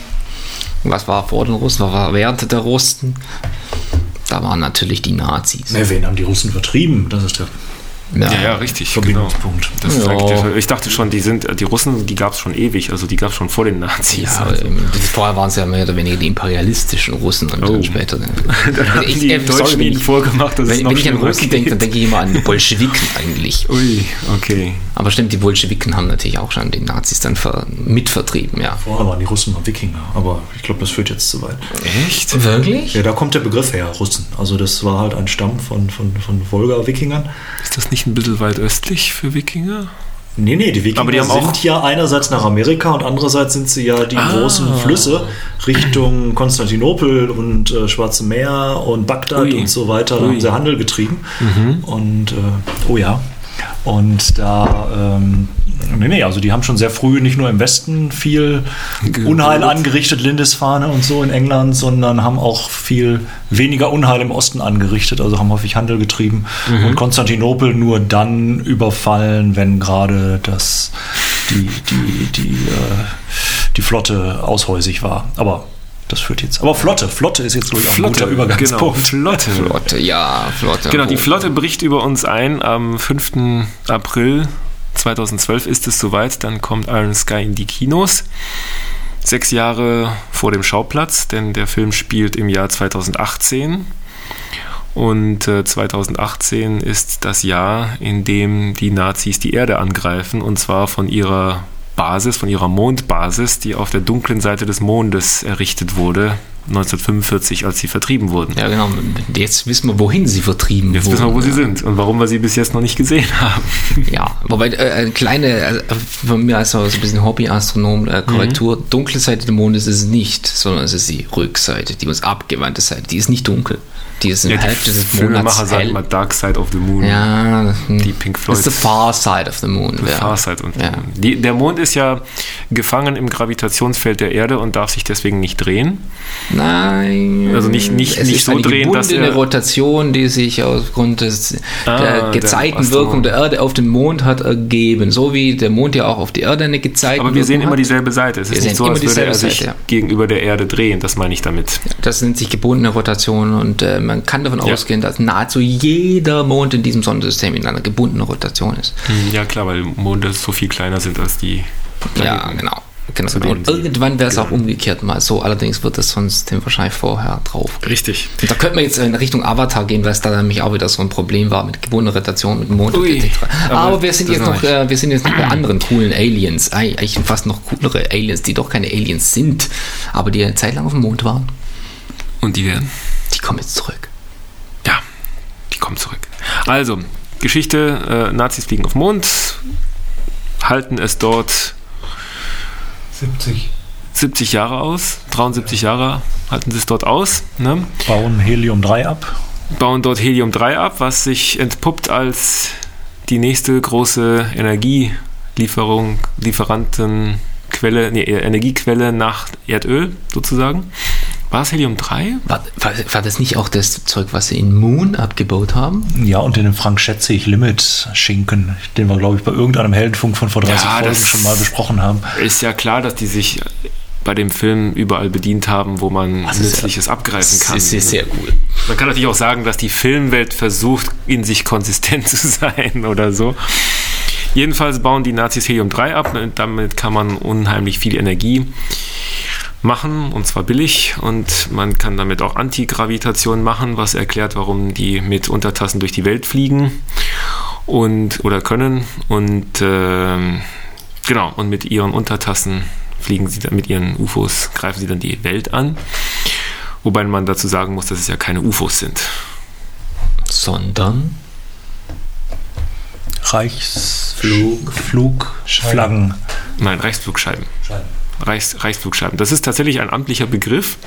S2: was war vor den Russen, was war während der Russen? Da waren natürlich die Nazis.
S3: Na, wen haben die Russen vertrieben? Das ist der
S1: Ja, ja, richtig. Genau.
S3: Verbindungspunkt.
S1: Das ist
S2: Ja.
S1: der- ich dachte schon, die sind, die Russen, die gab es schon ewig, also die gab es schon vor den Nazis.
S2: Ja,
S1: also.
S2: vorher waren es ja mehr oder weniger die imperialistischen Russen und
S1: Oh.
S2: dann später.
S1: Dann haben
S2: Ich-
S1: die
S2: äh,
S1: Deutschen ihnen
S2: ich-
S1: vorgemacht, dass es
S2: Wenn,
S1: noch
S2: wenn ich an Russen denke, dann denke ich immer an die Bolschewiken eigentlich.
S1: Ui, okay.
S2: Aber stimmt, die Bolschewiken haben natürlich auch schon die Nazis dann ver mitvertrieben, ja.
S3: Vorher waren die Russen mal Wikinger, aber ich glaube, das führt jetzt zu weit.
S1: Echt?
S2: Wirklich?
S3: Ja, da kommt der Begriff her, Russen. Also das war halt ein Stamm von, von, von Wolga-Wikingern.
S1: Ist das nicht ein bisschen weit östlich für Wikinger?
S3: Nee, nee, die Wikinger
S1: Aber die haben
S3: sind
S1: auch-
S3: ja einerseits nach Amerika und andererseits sind sie ja die
S1: Ah.
S3: großen Flüsse Richtung Konstantinopel und äh, Schwarze Meer und Bagdad
S1: Ui.
S3: und so weiter. Da
S1: Ui. Mhm.
S3: haben sie Handel getrieben. Und, äh, oh ja. Und da, ähm, nee, nee, also die haben schon sehr früh nicht nur im Westen viel Unheil angerichtet, Lindisfarne und so in England, sondern haben auch viel weniger Unheil im Osten angerichtet, also haben häufig Handel getrieben und Konstantinopel nur dann überfallen, wenn gerade das, die, die, die, äh, die Flotte aushäusig war. Aber das führt jetzt. Aber Flotte, Flotte ist jetzt glaube ich auch ein guter
S1: genau,
S3: Übergangspunkt.
S1: Flotte.
S2: Flotte, ja, Flotte.
S1: Genau, die. Flotte bricht über uns ein. Am 5. April 2012 ist es soweit. Dann kommt Iron Sky in die Kinos. Sechs Jahre vor dem Schauplatz, denn der Film spielt im Jahr 2018. Und äh, 2018 ist das Jahr, in dem die Nazis die Erde angreifen, und zwar von ihrer Basis, von ihrer Mondbasis, die auf der dunklen Seite des Mondes errichtet wurde, 1945, als sie vertrieben wurden.
S2: Ja, genau. Jetzt wissen wir, wohin sie vertrieben
S1: Jetzt
S2: wurden.
S1: wissen wir, wo sie sind und warum wir sie bis jetzt noch nicht gesehen haben.
S2: Ja, wobei äh, eine kleine, äh, von mir als so ein bisschen Hobbyastronom, äh, Korrektur,
S1: Mhm.
S2: dunkle Seite des Mondes ist es nicht, sondern es ist die Rückseite, die uns abgewandte Seite. Die ist nicht dunkel. Die in
S1: Ja,
S2: der
S1: die Filmemacher
S2: hell.
S1: mal Dark Side of the Moon.
S2: Ja,
S1: Die Pink
S2: Das ist the
S1: Floyd.
S2: far side of the moon.
S1: The
S2: ja.
S1: Far Side und
S2: Ja.
S1: die, Der Mond ist ja gefangen im Gravitationsfeld der Erde und darf sich deswegen nicht drehen.
S2: Nein.
S1: Also nicht- nicht-
S2: es
S1: nicht
S2: ist
S1: so
S2: eine
S1: drehen, dass
S2: gebundene
S1: er-
S2: Rotation, die sich aufgrund des,
S1: Ah,
S2: der
S1: der
S2: Gezeitenwirkung der Erde auf den Mond hat ergeben. So wie der Mond ja auch auf die Erde eine Gezeitenwirkung
S1: Aber wir sehen immer dieselbe Seite. Es
S2: Wir
S1: ist nicht so,
S2: immer
S1: als würde er
S2: dieselbe
S1: sich
S2: Seite, ja.
S1: gegenüber der Erde drehen. Das meine ich damit.
S2: Das nennt sich gebundene Rotation und äh, man kann davon
S1: Ja.
S2: ausgehen, dass nahezu jeder Mond in diesem Sonnensystem in einer gebundenen Rotation ist.
S1: Ja, klar, weil Monde so viel kleiner sind als die.
S2: Ja,
S1: Planeten.
S2: genau. genau.
S1: Denen
S2: Und irgendwann wäre es auch umgekehrt mal so, allerdings wird das Sonnensystem wahrscheinlich vorher drauf.
S1: Richtig.
S2: Und da könnte man jetzt in Richtung Avatar gehen, weil es da nämlich auch wieder so ein Problem war mit gebundener Rotation, mit dem Mond
S1: Ui,
S2: etc.
S1: aber
S2: Aber, wir sind jetzt
S1: noch
S2: äh, wir sind jetzt noch bei anderen coolen Aliens, Ei- eigentlich fast noch coolere Aliens, die doch keine Aliens sind, aber die eine Zeit lang auf dem Mond waren.
S1: Und die werden.
S2: Die kommen jetzt zurück.
S1: Ja, die kommen zurück. Also, Geschichte: äh, Nazis fliegen auf den Mond, halten es dort
S4: 70.
S1: 70 Jahre aus, 73 Jahre halten sie es dort aus, ne?
S3: Bauen Helium-3 ab.
S1: bauen dort Helium-3 ab, was sich entpuppt als die nächste große Energielieferung, Lieferantenquelle, nee, Energiequelle nach Erdöl sozusagen. War es Helium-3?
S2: War, war, war das nicht auch das Zeug, was sie in Moon abgebaut haben?
S3: Ja, und den Frank Schätzig Limit Schinken, den wir, glaube ich, bei irgendeinem Heldenfunk von vor 30
S1: Ja,
S3: Folgen schon mal besprochen haben.
S1: Ist ja klar, dass die sich bei dem Film überall bedient haben, wo man
S2: Das ist ja-
S1: Nützliches abgreifen kann.
S2: Das ist sehr cool.
S1: Man kann natürlich auch sagen, dass die Filmwelt versucht, in sich konsistent zu sein oder so. Jedenfalls bauen die Nazis Helium-3 ab. Damit kann man unheimlich viel Energie machen, und zwar billig. Und man kann damit auch Antigravitation machen, was erklärt, warum die mit Untertassen durch die Welt fliegen und oder können. Und ähm, genau, und mit ihren Untertassen fliegen sie dann mit ihren UFOs, greifen sie dann die Welt an. Wobei man dazu sagen muss, dass es ja keine UFOs sind.
S2: Sondern
S3: Reichsflug, Flugflaggen.
S1: Nein, Reichsflugscheiben. Reichs, Reichsflugscheiben. Das ist tatsächlich ein amtlicher Begriff,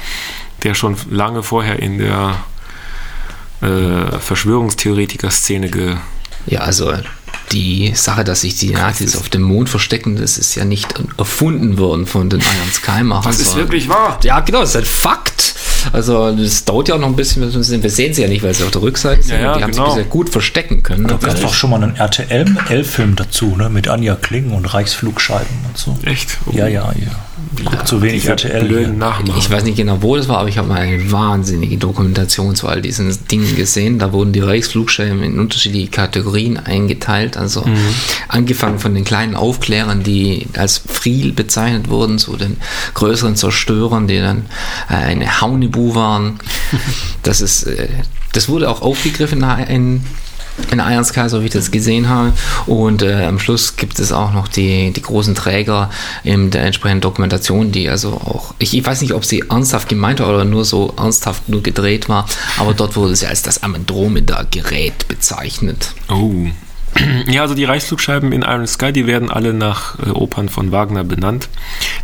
S1: der schon lange vorher in der äh, Verschwörungstheoretiker-Szene ge
S2: Ja, also die Sache, dass sich die Nazis auf dem Mond verstecken, das ist ja nicht erfunden worden von den Iron Sky Machern.
S1: Das ist wirklich wahr.
S2: Ja, genau, das ist ein Fakt. Also das dauert ja auch noch ein bisschen, wir sehen- wir sehen sie ja nicht, weil sie auf der Rückseite sind.
S1: Ja, ja,
S2: die haben
S1: genau.
S2: sich bisher gut verstecken können.
S3: Da gab doch schon mal einen RTL-Film dazu, ne? mit Anja Kling und Reichsflugscheiben und so.
S1: Echt? Oh.
S3: Ja, ja, ja. Ich gucke zu wenig RTL.
S1: Nachmachen.
S2: Ich weiß nicht genau, wo das war, aber ich habe mal eine wahnsinnige Dokumentation zu all diesen Dingen gesehen. Da wurden die Reichsflugscheiben in unterschiedliche Kategorien eingeteilt. Also angefangen von den kleinen Aufklärern, die als Friel bezeichnet wurden, zu den größeren Zerstörern, die dann äh, eine Haunibu waren. Das ist, äh, das wurde auch aufgegriffen in in Sky, so wie ich das gesehen habe. Und äh, am Schluss gibt es auch noch die, die großen Träger in der entsprechenden Dokumentation, die also auch, ich, ich weiß nicht, ob sie ernsthaft gemeint war oder nur so ernsthaft nur gedreht war, aber dort wurde sie als das Andromeda-Gerät bezeichnet.
S1: Oh. Ja, also die Reichsflugscheiben in Iron Sky, die werden alle nach äh, Opern von Wagner benannt.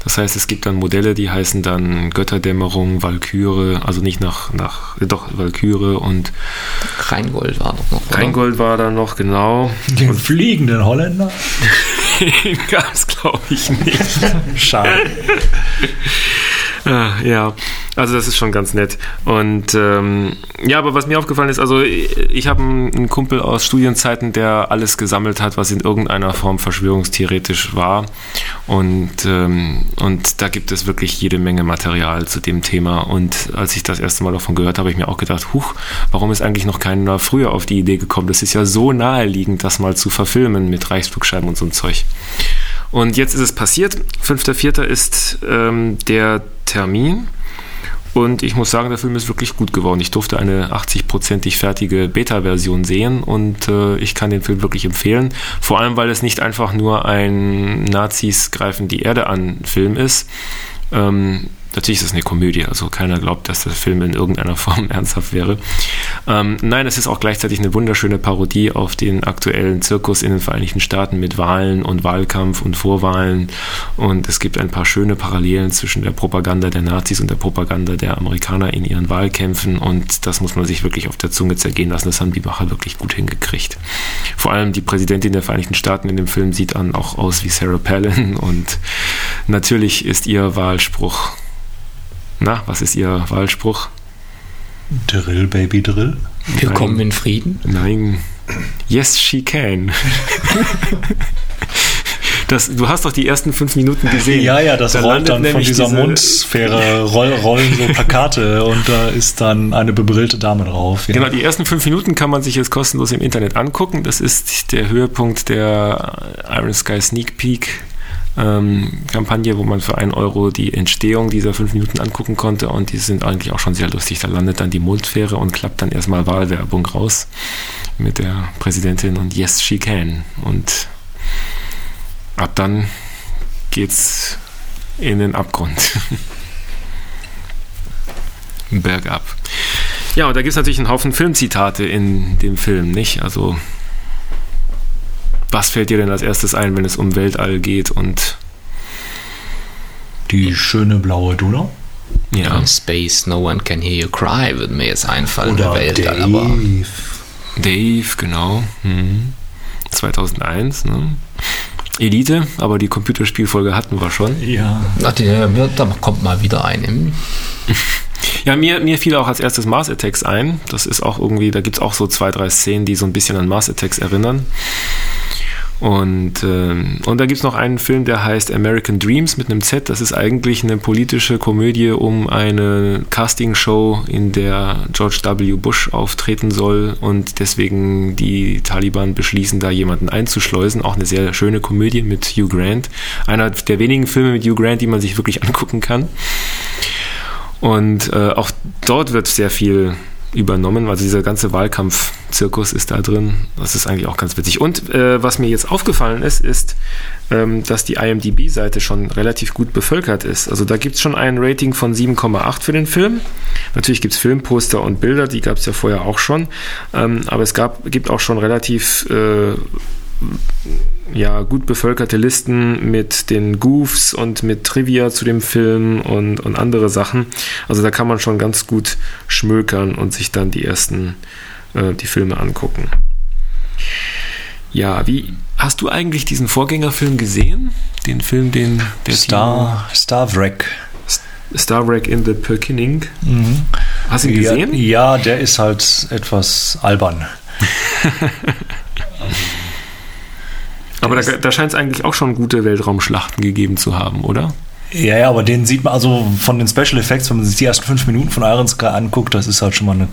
S1: Das heißt, es gibt dann Modelle, die heißen dann Götterdämmerung, Walküre, also nicht nach, nach äh, doch, Walküre und
S2: Rheingold war doch noch. oder?
S1: Rheingold war da noch, genau.
S3: Den fliegenden Holländer?
S1: Gab es, glaube ich, nicht.
S3: Schade.
S1: Ah, ja, also das ist schon ganz nett. Und ähm, ja, aber was mir aufgefallen ist, also ich habe einen Kumpel aus Studienzeiten, der alles gesammelt hat, was in irgendeiner Form verschwörungstheoretisch war. Und, ähm, und da gibt es wirklich jede Menge Material zu dem Thema. Und als ich das erste Mal davon gehört habe, habe ich mir auch gedacht, huch, warum ist eigentlich noch keiner früher auf die Idee gekommen? Das ist ja so naheliegend, das mal zu verfilmen mit Reichsflugscheiben und so ein Zeug. Und jetzt ist es passiert. 5.4. ist ähm, der Termin. Und ich muss sagen, der Film ist wirklich gut geworden. Ich durfte eine 80-prozentig fertige Beta-Version sehen und äh, ich kann den Film wirklich empfehlen. Vor allem, weil es nicht einfach nur ein Nazis greifen die Erde an Film ist. Ähm, natürlich ist es eine Komödie, also keiner glaubt, dass der Film in irgendeiner Form ernsthaft wäre. Ähm, nein, es ist auch gleichzeitig eine wunderschöne Parodie auf den aktuellen Zirkus in den Vereinigten Staaten mit Wahlen und Wahlkampf und Vorwahlen. Und es gibt ein paar schöne Parallelen zwischen der Propaganda der Nazis und der Propaganda der Amerikaner in ihren Wahlkämpfen. Und das muss man sich wirklich auf der Zunge zergehen lassen. Das haben die Macher wirklich gut hingekriegt. Vor allem die Präsidentin der Vereinigten Staaten in dem Film sieht dann auch aus wie Sarah Palin. Und natürlich ist ihr Wahlspruch na, was ist Ihr Wahlspruch?
S3: Drill, Baby, Drill.
S2: Willkommen in Frieden.
S1: Nein. Yes, she can. Das, du hast doch die ersten fünf Minuten gesehen.
S3: Ja, ja, das
S1: Da
S3: rollt dann von dieser
S1: diese-
S3: Mundsphäre, roll, rollen so Plakate und da ist dann eine bebrillte Dame drauf. Ja.
S1: Genau, die ersten fünf Minuten kann man sich jetzt kostenlos im Internet angucken. Das ist der Höhepunkt der Iron Sky Sneak Peek ähm, Kampagne, wo man für einen Euro die Entstehung dieser fünf Minuten angucken konnte und die sind eigentlich auch schon sehr lustig. Da landet dann die Mondfähre und klappt dann erstmal Wahlwerbung raus mit der Präsidentin und Yes, she can. Und ab dann geht's in den Abgrund. Bergab. Ja, und da gibt es natürlich einen Haufen Filmzitate in dem Film, nicht? Also, was fällt dir denn als erstes ein, wenn es um Weltall geht und
S3: Die schöne blaue Donau.
S1: ja,
S2: In Space, no one can hear you cry, würde mir jetzt einfallen.
S3: Oder
S2: Weltall,
S3: Dave.
S2: aber
S1: Dave, genau. Mhm. 2001, ne? Elite, aber die Computerspielfolge hatten wir schon.
S3: Ja.
S2: Ach, die, da kommt mal wieder ein. Hm?
S1: Ja, mir, mir fiel auch als erstes Mars Attacks ein. Das ist auch irgendwie, da gibt es auch so zwei, drei Szenen, die so ein bisschen an Mars Attacks erinnern. Und, ähm, und da gibt es noch einen Film, der heißt American Dreams mit einem Z. Das ist eigentlich eine politische Komödie um eine Castingshow, in der George W. Bush auftreten soll und deswegen die Taliban beschließen, da jemanden einzuschleusen. Auch eine sehr schöne Komödie mit Hugh Grant. Einer der wenigen Filme mit Hugh Grant, die man sich wirklich angucken kann. Und äh, auch dort wird sehr viel übernommen. Also dieser ganze Wahlkampf-Zirkus ist da drin. Das ist eigentlich auch ganz witzig. Und äh, was mir jetzt aufgefallen ist, ist, ähm, dass die IMDB-Seite schon relativ gut bevölkert ist. Also da gibt es schon ein Rating von 7,8 für den Film. Natürlich gibt es Filmposter und Bilder, die gab es ja vorher auch schon. Ähm, aber es gab, gibt auch schon relativ äh, ja, gut bevölkerte Listen mit den Goofs und mit Trivia zu dem Film und, und andere Sachen. Also da kann man schon ganz gut schmökern und sich dann die ersten, äh, die Filme angucken. Ja, wie hast du eigentlich diesen Vorgängerfilm gesehen? Den Film, den der
S3: Star, Star Wreck.
S1: Star Wreck in the Perkinning. Hast du ihn
S3: Ja,
S1: gesehen?
S3: ja, der ist halt etwas albern.
S1: Aber da, da scheint es eigentlich auch schon gute Weltraumschlachten gegeben zu haben, oder?
S3: Ja, ja, aber den sieht man also von den Special Effects, wenn man sich die ersten fünf Minuten von Iron Sky anguckt, das ist halt schon mal eine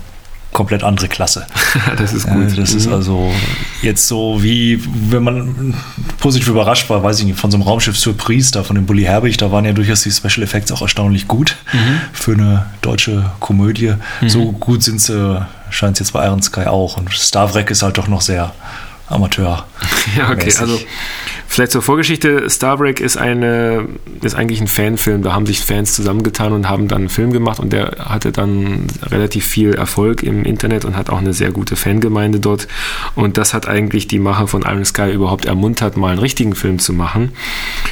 S3: komplett andere Klasse.
S1: das ist gut.
S3: das ist
S1: Mhm.
S3: also jetzt so wie, wenn man positiv überrascht war, weiß ich nicht, von so einem Raumschiff Surprise da, von dem Bully Herbig, da waren ja durchaus die Special Effects auch erstaunlich gut
S1: Mhm.
S3: für eine deutsche Komödie. So gut sind sie, scheint es jetzt bei Iron Sky auch. Und Star Trek ist halt doch noch sehr Amateur.
S1: Ja, okay, also vielleicht zur Vorgeschichte. Starbreak ist eine, ist eigentlich ein Fanfilm. Da haben sich Fans zusammengetan und haben dann einen Film gemacht und der hatte dann relativ viel Erfolg im Internet und hat auch eine sehr gute Fangemeinde dort. Und das hat eigentlich die Macher von Iron Sky überhaupt ermuntert, mal einen richtigen Film zu machen.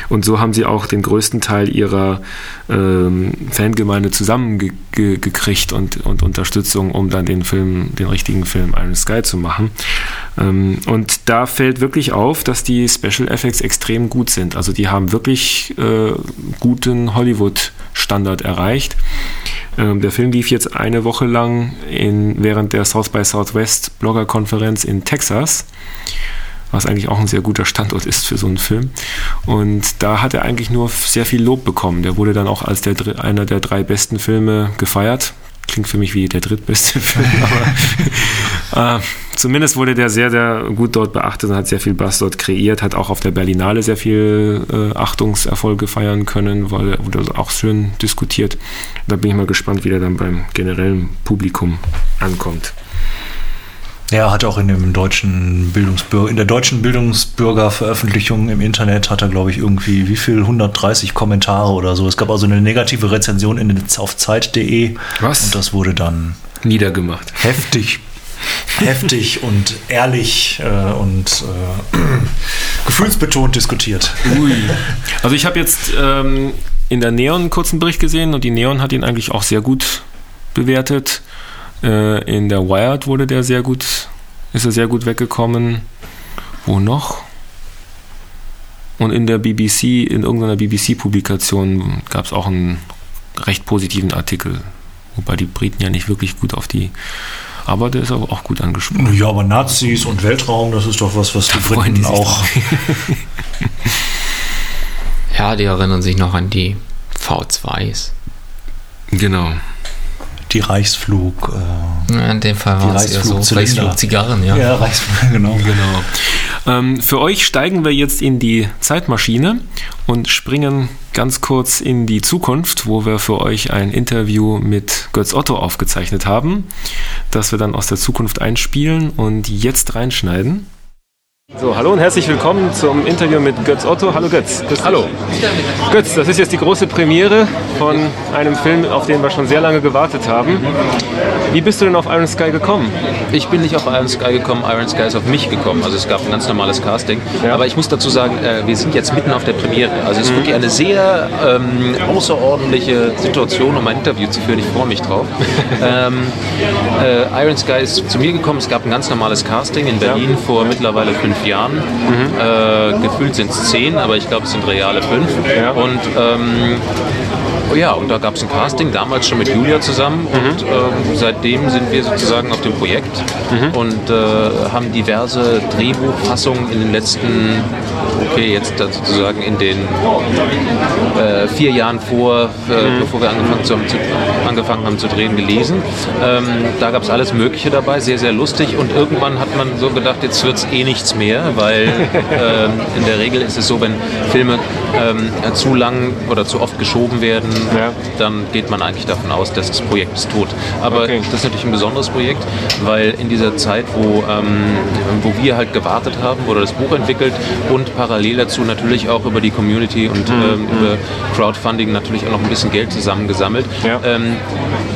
S1: Und so haben sie auch den größten Teil ihrer ähm, Fangemeinde zusammengekriegt und, und Unterstützung, um dann den Film, den richtigen Film Iron Sky zu machen. Ähm, und da fällt wirklich auf, dass die Special Effects extrem gut sind. Also die haben wirklich äh, guten Hollywood-Standard erreicht. Ähm, der Film lief jetzt eine Woche lang in, während der South by Southwest Blogger-Konferenz in Texas was eigentlich auch ein sehr guter Standort ist für so einen Film. Und da hat er eigentlich nur sehr viel Lob bekommen. Der wurde dann auch als der, einer der drei besten Filme gefeiert. Klingt für mich wie der drittbeste Film, aber äh, zumindest wurde der sehr, sehr gut dort beachtet und hat sehr viel Bass dort kreiert, hat auch auf der Berlinale sehr viel äh, Achtungserfolge feiern können, weil wurde auch schön diskutiert. Da bin ich mal gespannt, wie der dann beim generellen Publikum ankommt.
S3: Er hat auch in dem deutschen Bildungsbürger, in der deutschen Bildungsbürgerveröffentlichung im Internet hat er, glaube ich, irgendwie wie viel 130 Kommentare oder so. Es gab also eine negative Rezension in auf Zeit.de
S1: Was?
S3: und das wurde dann
S1: Niedergemacht.
S3: heftig, heftig und ehrlich äh, und äh, gefühlsbetont diskutiert.
S1: Ui. Also ich habe jetzt ähm, in der Neon einen kurzen Bericht gesehen und die Neon hat ihn eigentlich auch sehr gut bewertet. Äh, in der Wired wurde der sehr gut, ist er sehr gut weggekommen. Wo noch? Und in der BBC, in irgendeiner BBC-Publikation gab es auch einen recht positiven Artikel. Wobei die Briten ja nicht wirklich gut auf die. Aber der ist aber auch gut angesprochen.
S3: Ja, aber Nazis und Weltraum, das ist doch was, was die Briten
S1: die
S3: auch.
S2: Ja, die erinnern sich noch an die V2s.
S1: Genau.
S3: Die Reichsflug. Äh,
S2: Ja, in dem Fall war es eher so
S3: Reichsflugzylinder.
S2: Reichsflugzigarren, ja.
S3: ja, Reichsflug, genau.
S1: Genau. Ähm, für euch steigen wir jetzt in die Zeitmaschine und springen ganz kurz in die Zukunft, wo wir für euch ein Interview mit Götz Otto aufgezeichnet haben, das wir dann aus der Zukunft einspielen und jetzt reinschneiden. So, hallo und herzlich willkommen zum Interview mit Götz Otto. Hallo Götz.
S5: Hallo.
S1: Götz, das ist jetzt die große Premiere von einem Film, auf den wir schon sehr lange gewartet haben. Wie bist du denn auf Iron Sky gekommen?
S5: Ich bin nicht auf Iron Sky gekommen, Iron Sky ist auf mich gekommen. Also es gab ein ganz normales Casting.
S1: Ja.
S5: Aber ich muss dazu sagen, äh, wir sind jetzt mitten auf der Premiere. Also es ist wirklich eine sehr ähm, außerordentliche Situation, um ein Interview zu führen. Ich freue mich drauf. ähm, äh, Iron Sky ist zu mir gekommen. Es gab ein ganz normales Casting in Berlin vor mittlerweile fünf Jahren. Äh, gefühlt sind es zehn, aber ich glaube, es sind reale fünf.
S1: Ja.
S5: Und ähm, Oh ja, und da gab es ein Casting, damals schon mit Julia zusammen. Und ähm, seitdem sind wir sozusagen auf dem Projekt und äh, haben diverse Drehbuchfassungen in den letzten, okay, jetzt sozusagen in den äh, vier Jahren vor, äh, bevor wir angefangen, zu, zu, angefangen haben zu drehen, gelesen. Ähm, da gab es alles Mögliche dabei, sehr, sehr lustig. Und irgendwann hat man so gedacht, jetzt wird es eh nichts mehr, weil ähm, in der Regel ist es so, wenn Filme ähm, zu lang oder zu oft geschoben werden,
S1: Ja.
S5: dann geht man eigentlich davon aus, dass das Projekt ist tot. Aber
S1: Okay.
S5: das ist natürlich ein besonderes Projekt, weil in dieser Zeit, wo, ähm, wo wir halt gewartet haben, wurde das Buch entwickelt und parallel dazu natürlich auch über die Community und
S1: Mhm.
S5: ähm, über Crowdfunding natürlich auch noch ein bisschen Geld zusammengesammelt.
S1: Ja.
S5: Ähm,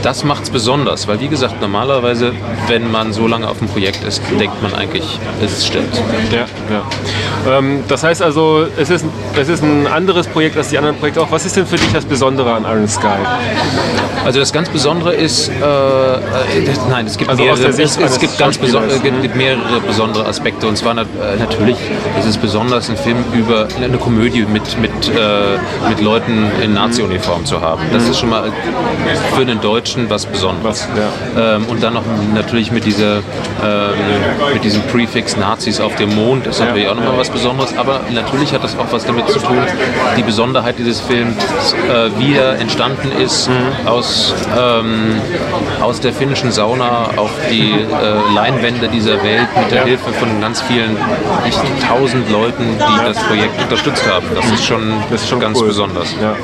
S5: das macht es besonders, weil wie gesagt, normalerweise, wenn man so lange auf dem Projekt ist, denkt man eigentlich, es stimmt.
S1: Ja, ja. Ähm, das heißt also, es ist, es ist ein anderes Projekt als die anderen Projekte auch. Was ist denn für dich das Besondere an Iron Sky?
S5: Also das ganz Besondere ist, äh, äh, nein, es gibt
S1: Also
S5: mehrere, es, es gibt ganz beso äh, gibt, mehrere besondere Aspekte und zwar äh, natürlich ist es besonders als ein Film über eine Komödie mit, mit, äh, mit Leuten in Nazi-Uniform zu haben. Das ist schon mal für einen Deutschen was Besonderes. Ähm, und dann noch natürlich mit, dieser, äh, mit diesem Prefix Nazis auf dem Mond ist natürlich auch nochmal was Besonderes. Aber natürlich hat das auch was damit zu tun, die Besonderheit dieses Films, äh, wie er entstanden ist aus, ähm, aus der finnischen Sauna auf die äh, Leinwände dieser Welt mit der Hilfe von ganz vielen, nicht tausend Leuten, die das Projekt unterstützt haben. Das ist schon, das ist schon ganz
S1: cool.
S5: besonders.
S1: Ja.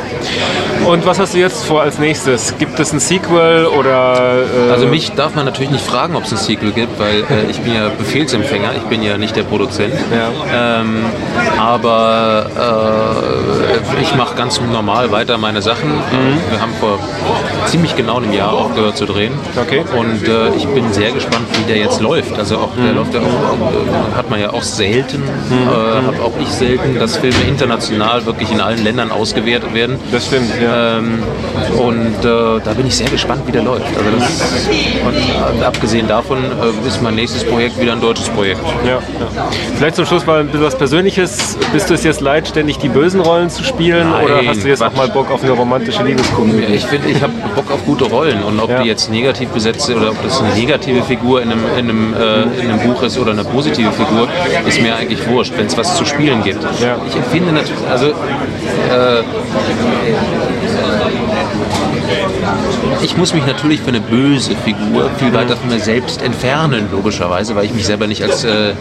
S1: Und was hast du jetzt vor als nächstes? Gibt es ein Sequel oder. Äh,
S5: Also mich darf man natürlich nicht fragen, ob es ein Sequel gibt, weil äh, ich bin ja Befehlsempfänger, ich bin ja nicht der Produzent. Ähm, aber äh, ich mache ganz normal weiter meine Sachen. Äh, Wir haben vor ziemlich genau einem Jahr aufgehört zu drehen.
S1: Okay.
S5: Und äh, ich bin sehr gespannt, wie der jetzt läuft. Also auch der läuft ja auch, äh, hat man ja auch selten, äh, habe auch ich selten, dass Filme international wirklich in allen Ländern ausgewertet werden.
S1: das stimmt, ja.
S5: Ähm, und äh, da bin ich sehr gespannt, wie der läuft. Also das, und äh, abgesehen davon äh, ist mein nächstes Projekt wieder ein deutsches Projekt.
S1: Ja, ja. Vielleicht zum Schluss mal ein bisschen was Persönliches. Bist du es jetzt leid, ständig die bösen Rollen zu spielen?
S5: Nein,
S1: oder hast du jetzt
S5: Quatsch.
S1: auch mal Bock auf eine romantische Liebeskomödie?
S5: Ich finde, ich habe Bock auf gute Rollen und ob
S1: Ja.
S5: die jetzt negativ besetzt sind oder ob das eine negative Figur in einem, in, einem, äh, in einem Buch ist oder eine positive Figur, ist mir eigentlich wurscht, wenn es was zu spielen gibt.
S1: Ja.
S5: Ich empfinde natürlich, also äh, ich muss mich natürlich für eine böse Figur viel weiter von mir selbst entfernen, logischerweise, weil ich mich selber nicht als äh,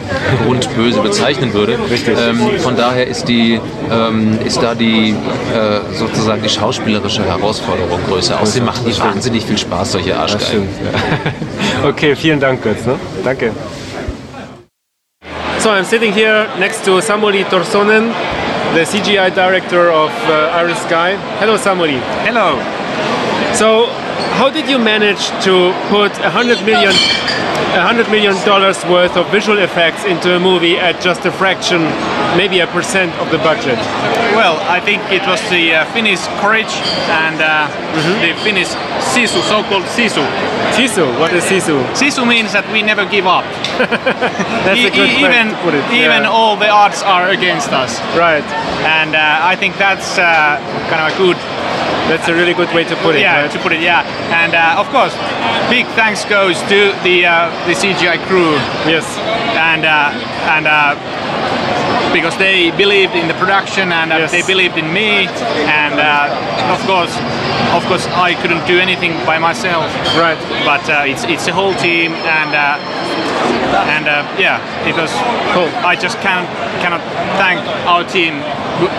S5: grundböse bezeichnen würde.
S1: Richtig.
S5: Ähm, von daher ist, die, ähm, ist da die äh, sozusagen die schauspielerische Herausforderung größer. Außerdem machen die wahnsinnig viel Spaß, solche Arschgeigen.
S1: Ja. Okay, vielen Dank, Götz. Ne? Danke. So, I'm sitting here next to Samuli Torsonen, the CGI director of uh, Iron Sky. Hello, Samuli.
S6: Hello.
S1: So, how did you manage to put a hundred million, a hundred million dollars worth of visual effects into a movie at just a fraction, maybe a percent of the budget?
S6: Well, I think it was the uh, Finnish courage and uh, the Finnish sisu, so-called sisu.
S1: Sisu, what is Sisu?
S6: Sisu means that we never give up.
S1: That's
S6: E-
S1: a good
S6: even
S1: to put it.
S6: even
S1: yeah.
S6: all the odds are against us,
S1: right.
S6: and uh, I think that's uh, kind of a good
S1: That's a really good way to put it.
S6: yeah
S1: right?
S6: to put it yeah. And uh, of course, big thanks goes to the uh, the CGI crew
S1: Yes.
S6: and uh, and uh, because they believed in the production and uh,
S1: Yes.
S6: they believed in me and uh, of course of course I couldn't do anything by myself
S1: Right.
S6: but uh, it's it's a whole team and uh, and uh, yeah it was
S1: Cool.
S6: I just can't cannot thank our team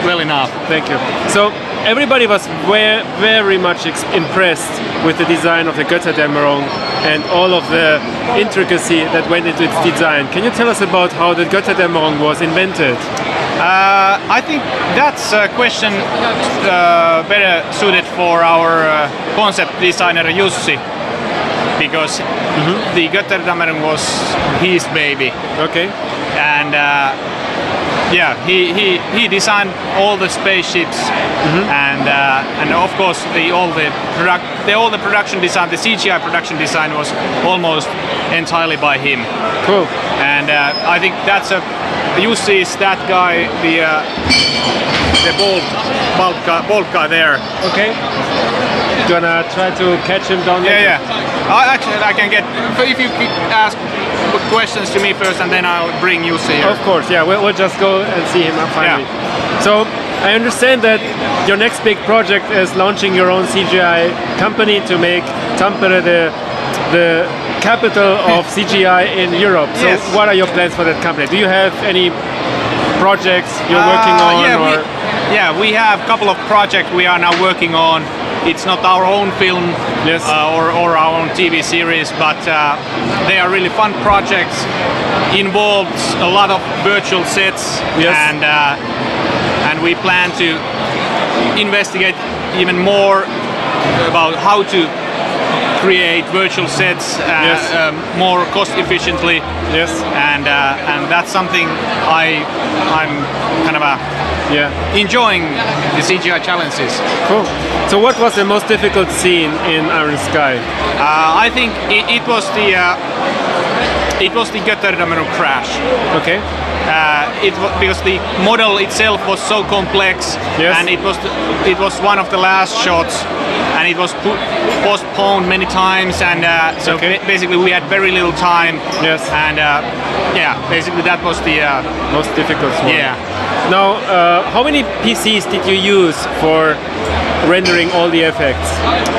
S6: well enough
S1: Thank you. So everybody was very, very much ex- impressed with the design of the Götterdämmerung and all of the intricacy that went into its design. Can you tell us about how the Götterdämmerung was invented?
S6: Uh, I think that's a question uh, better suited for our uh, concept designer Jussi because the Götterdämmerung was his baby
S1: Okay.
S6: and uh, yeah he, he, he designed all the spaceships and uh, and of course the all the product the all the production design the CGI production design was almost entirely by him
S1: Cool.
S6: and uh, I think that's a Jussi is that guy the uh, the bald bald guy, bald guy there
S1: Okay. You wanna try to catch him down there?
S6: yeah yeah I actually I can get if you ask questions to me first and then I'll bring you here
S1: Of course, yeah. We'll, we'll just go and see him finally. So I understand that your next big project is launching your own CGI company to make Tampere the the capital of CGI in Europe. So
S6: Yes.
S1: what are your plans for that company? Do you have any projects you're working
S6: Uh,
S1: on?
S6: yeah,
S1: or?
S6: we, yeah, we have a couple of projects we are now working on. It's not our own film
S1: Yes.
S6: uh, or, or our own TV series, but uh, they are really fun projects. Involves a lot of virtual sets,
S1: Yes.
S6: and uh, and we plan to investigate even more about how to create virtual sets uh,
S1: Yes.
S6: um, more cost efficiently
S1: yes.
S6: and uh, and that's something I I'm kind of uh,
S1: Yeah.
S6: enjoying the CGI challenges.
S1: Cool. So what was the most difficult scene in Iron Sky?
S6: Uh, I think it, it was the uh, it was the Götterdammer crash.
S7: Okay.
S6: Uh, it because the model itself was so complex,
S7: Yes.
S6: and it was it was one of the last shots, and it was postponed many times, and uh, so
S7: Okay.
S6: ba- basically we had very little time.
S7: Yes.
S6: and uh, yeah, basically that was the uh,
S7: Most difficult one.
S6: yeah.
S7: Now, uh, how many PCs did you use for rendering all the effects?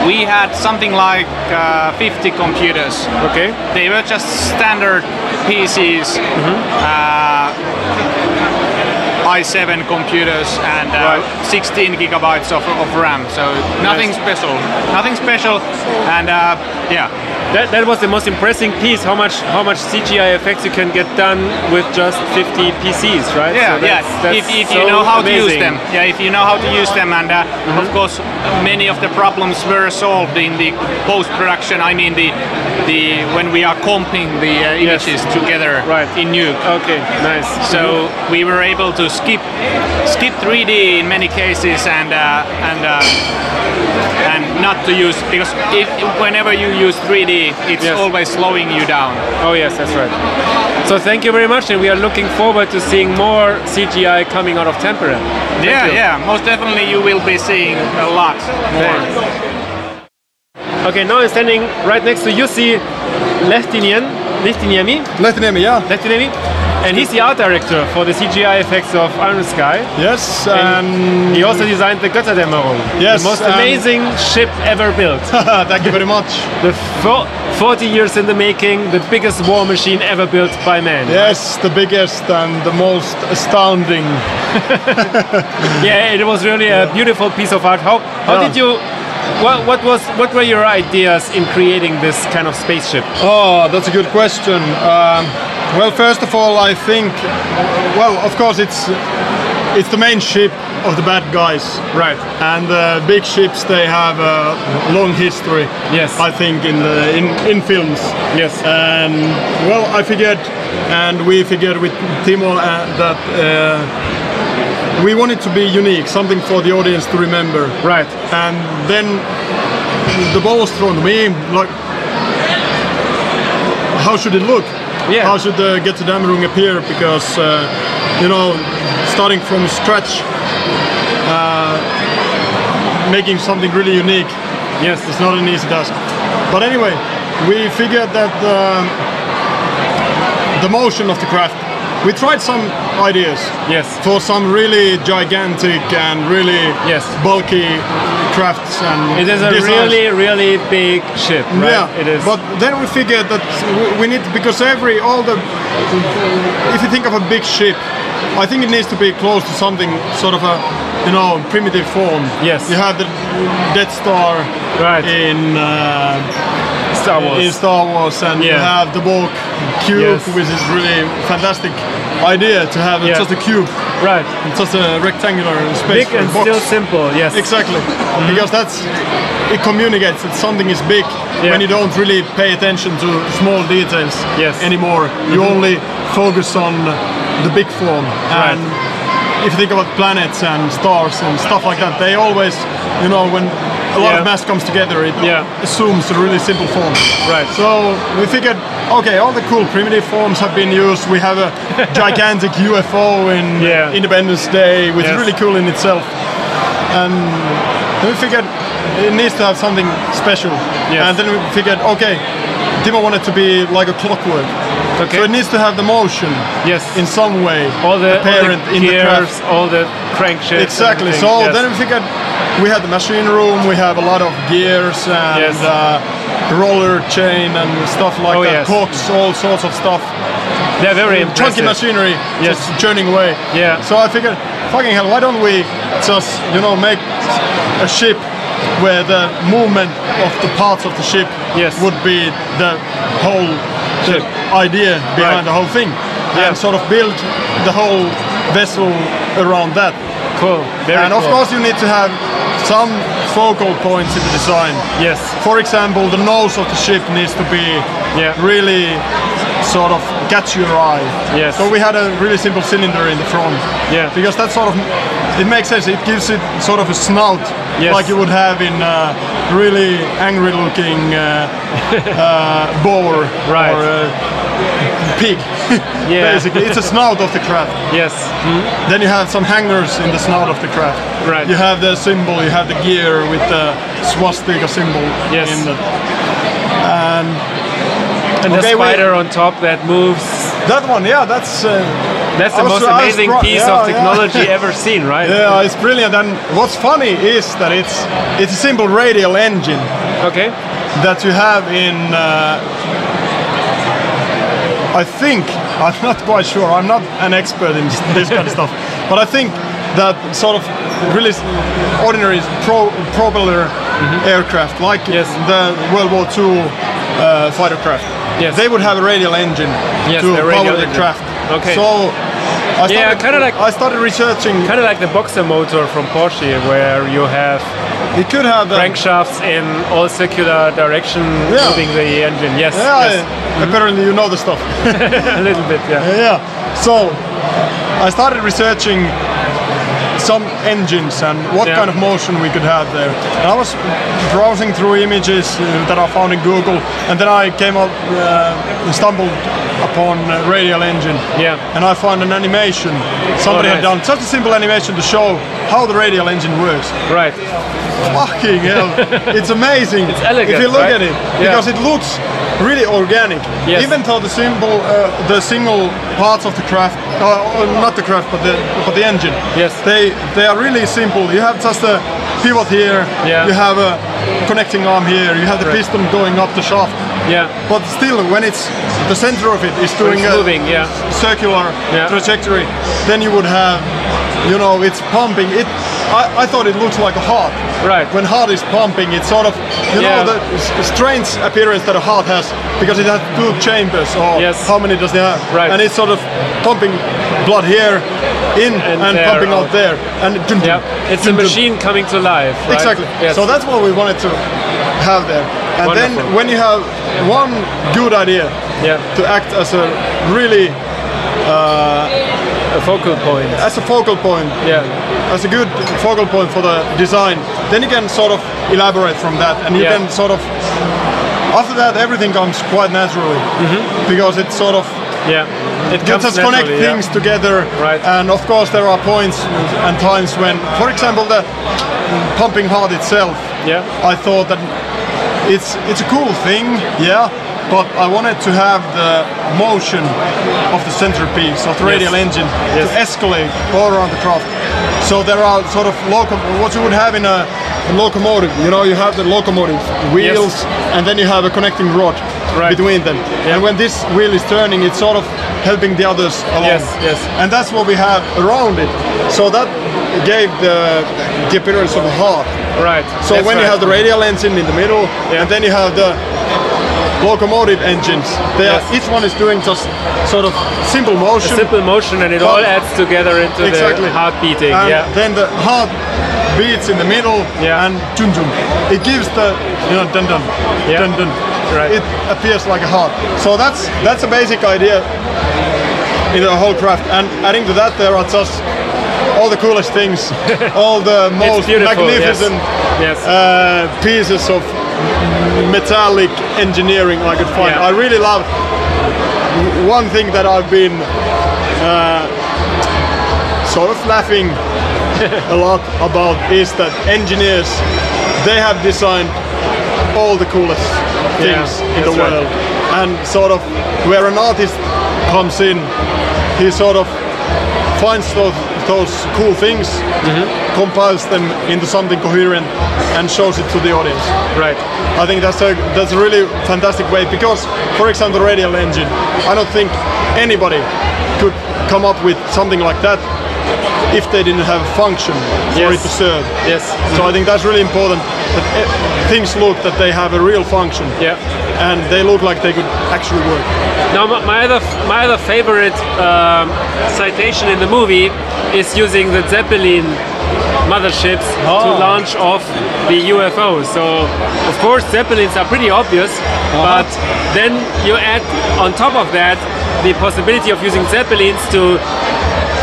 S6: We had something like uh, 50 computers.
S7: Okay.
S6: They were just standard PCs, uh, i7 computers, and uh,
S7: Right.
S6: 16 gigabytes of, of RAM. So nothing
S7: Nice.
S6: special, nothing special, and uh, yeah,
S7: That, that was the most impressive piece. How much how much CGI effects you can get done with just 50 PCs, right?
S6: yeah,
S7: So that's-
S6: yeah.
S7: that's
S6: If, if
S7: so
S6: you know how to use them, yeah, if you know how to use them, and uh, of course many of the problems were solved in the post production. I mean the the when we are comping the uh,
S7: Yes.
S6: images together
S7: Right.
S6: in Nuke.
S7: Okay, nice.
S6: So we were able to skip skip 3D in many cases and uh, and uh, and not to use because if whenever you use 3D, it's
S7: Yes.
S6: always slowing you down.
S7: Oh yes, that's right. So thank you very much, and we are looking forward to seeing more CGI coming out of Tempera. Thank
S6: yeah,
S7: you.
S6: yeah. Most definitely, you will be seeing a lot more.
S7: Okay, now I'm standing right next to Jussi Lehtinen, Lehtiniemi,
S8: Lehtiniemi, yeah.
S7: Lehtiniemi, and he's the art director for the CGI effects of Iron Sky.
S8: Yes,
S7: And
S8: and
S7: he also designed the Götterdämmerung,
S8: Yes,
S7: the most amazing ship ever built.
S8: thank you very much.
S7: the fo- 40 years in the making, the biggest war machine ever built by man.
S8: Yes, the biggest and the most astounding.
S7: Yeah, it was really a beautiful piece of art. How how
S8: Yeah.
S7: did you? What, what was what were your ideas in creating this kind of spaceship?
S8: Oh, that's a good question. Um, well, first of all, I think, well, of course, it's it's the main ship of the bad guys.
S7: Right.
S8: And the big ships, they have a long history.
S7: Yes.
S8: I think in the in, in films.
S7: Yes.
S8: And well, I figured, and we figured with Timo uh, that uh, we wanted to be unique, something for the audience to remember.
S7: Right.
S8: And then the ball was thrown to me, like, how should it look?
S7: Yeah.
S8: How should the Get to Damerung appear? Because, uh, you know, starting from scratch, uh, making something really unique
S7: Yes.
S8: it's not an easy task. But anyway, we figured that um, the motion of the craft. We tried some ideas
S7: Yes.
S8: for some really gigantic and really
S7: Yes.
S8: bulky crafts and
S7: It is a
S8: designs.
S7: really really big ship, right?
S8: Yeah,
S7: It is.
S8: But then we figured that we- need because every all the if you think of a big ship, I think it needs to be close to something sort of a you know primitive form.
S7: Yes.
S8: You have the Death Star
S7: Right.
S8: in uh,
S7: Star Wars.
S8: in Star Wars, and you have the Borg cube,
S7: Yes.
S8: which is really fantastic idea to have
S7: Yeah.
S8: just a cube,
S7: right.
S8: just a rectangular space
S7: Big and
S8: box.
S7: still simple. Yes.
S8: Exactly, because that's it communicates that something is big
S7: Yeah.
S8: when you don't really pay attention to small details
S7: Yes. Mm-hmm.
S8: anymore. You only focus on the big form.
S7: Right.
S8: And if you think about planets and stars and stuff like that, they always, you know, when a lot
S7: Yeah.
S8: of mass comes together, it
S7: Yeah.
S8: assumes a really simple form.
S7: Right.
S8: So we figured, okay, all the cool primitive forms have been used. We have a gigantic UFO in
S7: Yeah.
S8: Independence Day, which
S7: Yes.
S8: is really cool in itself. And then we figured it needs to have something special.
S7: Yes.
S8: And then we figured, okay, Timo wanted to be like a clockwork.
S7: Okay.
S8: So it needs to have the motion
S7: Yes.
S8: in some way
S7: all the, all
S8: apparent
S7: the
S8: in the craft.
S7: gears, all the crankshaft.
S8: Exactly. So then we figured we have the machine room, we have a lot of gears and
S7: Yes.
S8: uh, roller chain and stuff like
S7: Oh,
S8: that,
S7: yes.
S8: cocks, all sorts of stuff.
S7: they're very
S8: Chunky
S7: impressive.
S8: machinery
S7: Yes.
S8: just churning away.
S7: Yeah.
S8: So I figured, fucking hell, why don't we just, you know, make a ship where the movement of the parts of the ship
S7: Yes.
S8: would be the whole the
S7: Ship.
S8: idea behind
S7: Right.
S8: the whole thing.
S7: Yeah.
S8: And sort of build the whole vessel around that.
S7: Cool. Very
S8: and of course you need to have some focal points in the design.
S7: Yes.
S8: For example, the nose of the ship needs to be
S7: Yeah.
S8: really sort of catch your eye.
S7: Yes.
S8: So we had a really simple cylinder in the front.
S7: Yeah.
S8: Because that sort of it makes sense. It gives it sort of a snout
S7: Yes.
S8: like you would have in a really angry-looking uh, uh, boar
S7: Right.
S8: or a pig.
S7: Yeah.
S8: Basically, it's a snout of the craft.
S7: Yes.
S8: Then you have some hangers in the snout of the craft.
S7: Right.
S8: You have the symbol, you have the gear with the swastika symbol
S7: Yes.
S8: in the. And
S7: And
S8: Okay,
S7: the spider on top that moves.
S8: that one, yeah, that's. Uh,
S7: That's the most amazing piece
S8: yeah,
S7: of
S8: yeah.
S7: technology ever seen, right?
S8: yeah, it's brilliant. And what's funny is that it's it's a simple radial engine
S7: Okay.
S8: that you have in. Uh, I think I'm not quite sure. I'm not an expert in this kind of stuff, but I think that sort of really ordinary pro, propeller aircraft, like.
S7: Yes.
S8: the World War II uh, fighter craft,
S7: Yes.
S8: they would have a radial engine
S7: Yes,
S8: to power
S7: radial
S8: the craft.
S7: Okay.
S8: So. I started,
S7: Yeah, kinda like-
S8: I started researching.
S7: Kind of like the boxer motor from Porsche, where you have
S8: It could have the
S7: crankshafts in all circular direction
S8: Yeah.
S7: moving the engine. Yes.
S8: Yeah,
S7: yes.
S8: apparently you know the stuff.
S7: a little bit. Yeah.
S8: Yeah. So I started researching some engines and what
S7: Yeah.
S8: kind of motion we could have there. And I was browsing through images uh, that I found in Google, and then I came up, uh, stumbled upon a radial engine.
S7: Yeah.
S8: And I found an animation. Somebody
S7: Oh,
S8: had done such a simple animation to show how the radial engine works.
S7: Right.
S8: Fucking hell! it's amazing.
S7: It's elegant,
S8: if you look
S7: right?
S8: at it,
S7: Yeah.
S8: because it looks really organic.
S7: Yes.
S8: Even though the symbol, uh, the single parts of the craft, uh, uh, not the craft, but the but the engine.
S7: Yes.
S8: They they are really simple. You have just a pivot here.
S7: Yeah.
S8: You have a connecting arm here. You have the
S7: Right.
S8: piston going up the shaft.
S7: Yeah.
S8: But still, when it's the center of it is doing
S7: it's
S8: a
S7: moving. Yeah.
S8: circular
S7: Yeah.
S8: trajectory, then you would have, you know, it's pumping. It. I, I thought it looks like a heart.
S7: Right.
S8: When heart is pumping, it's sort of, you
S7: Yeah.
S8: know, the strange appearance that a heart has because it has two chambers. Or
S7: Yes.
S8: how many does it have?
S7: Right.
S8: And it's sort of pumping blood here, in,
S7: And
S8: and,
S7: there
S8: pumping out
S7: out.
S8: there, and dun, dun.
S7: It's a
S8: dun, dun.
S7: machine coming to life. Right?
S8: Exactly.
S7: Yes.
S8: So that's what we wanted to have there. And
S7: Wonderful.
S8: then when you have one good idea
S7: Yeah.
S8: to act as a really uh,
S7: A focal point.
S8: as a focal point,
S7: Yeah.
S8: as a good focal point for the design, then you can sort of elaborate from that, and you
S7: Yeah.
S8: can sort of after that everything comes quite naturally mm-hmm. because it's sort of
S7: Yeah. It comes
S8: just connect
S7: naturally, yeah.
S8: things together,
S7: Right.
S8: and of course there are points and times when, for example, the pumping heart itself.
S7: Yeah.
S8: I thought that it's it's a cool thing, yeah, but I wanted to have the motion of the centerpiece of the radial engine
S7: Yes.
S8: to escalate all around the craft. So there are sort of loco what you would have in a, a locomotive. You know, you have the locomotive wheels, and then you have a connecting rod
S7: Right.
S8: between them. And when this wheel is turning, it's sort of helping the others along.
S7: Yes, yes.
S8: And that's what we have around it. So that gave the, the appearance of a heart.
S7: Right.
S8: So
S7: That's
S8: when you have the radial engine in the middle,
S7: Yeah.
S8: and then you have the locomotive engines, they are, each one is doing just sort of simple
S7: a
S8: motion.
S7: simple motion and it all adds together into
S8: exactly.
S7: the heart beating.
S8: And
S7: yeah.
S8: then the heart beats in the middle
S7: Yeah.
S8: and dun dun. It gives the you know dun dun
S7: Yeah.
S8: dun dun.
S7: Right.
S8: It appears like a heart. So that's that's a basic idea in the whole craft. And adding to that, there are just all the coolest things, all the most magnificent
S7: Yes.
S8: uh, pieces of metallic engineering I could find.
S7: Yeah.
S8: I really love one thing that I've been uh, sort of laughing a lot about is that engineers they have designed all the coolest
S7: Yeah,
S8: things in the
S7: that's right.
S8: world and sort of where an artist comes in he sort of finds those, those cool things
S7: Mm-hmm.
S8: compiles them into something coherent and shows it to the audience
S7: right.
S8: I think that's a that's a really fantastic way because, for example, the radial engine. I don't think anybody could come up with something like that if they didn't have a function for
S7: Yes.
S8: it to serve.
S7: Yes.
S8: So I think that's really important that eh, things look that they have a real function.
S7: Yeah.
S8: And they look like they could actually work.
S7: Now, my my other my other favorite um, citation in the movie is using the Zeppelin motherships to
S8: Oh.
S7: launch off the UFO. So, of course, Zeppelins are pretty obvious,
S8: Uh-huh.
S7: but then you add on top of that
S1: the possibility of using zeppelins to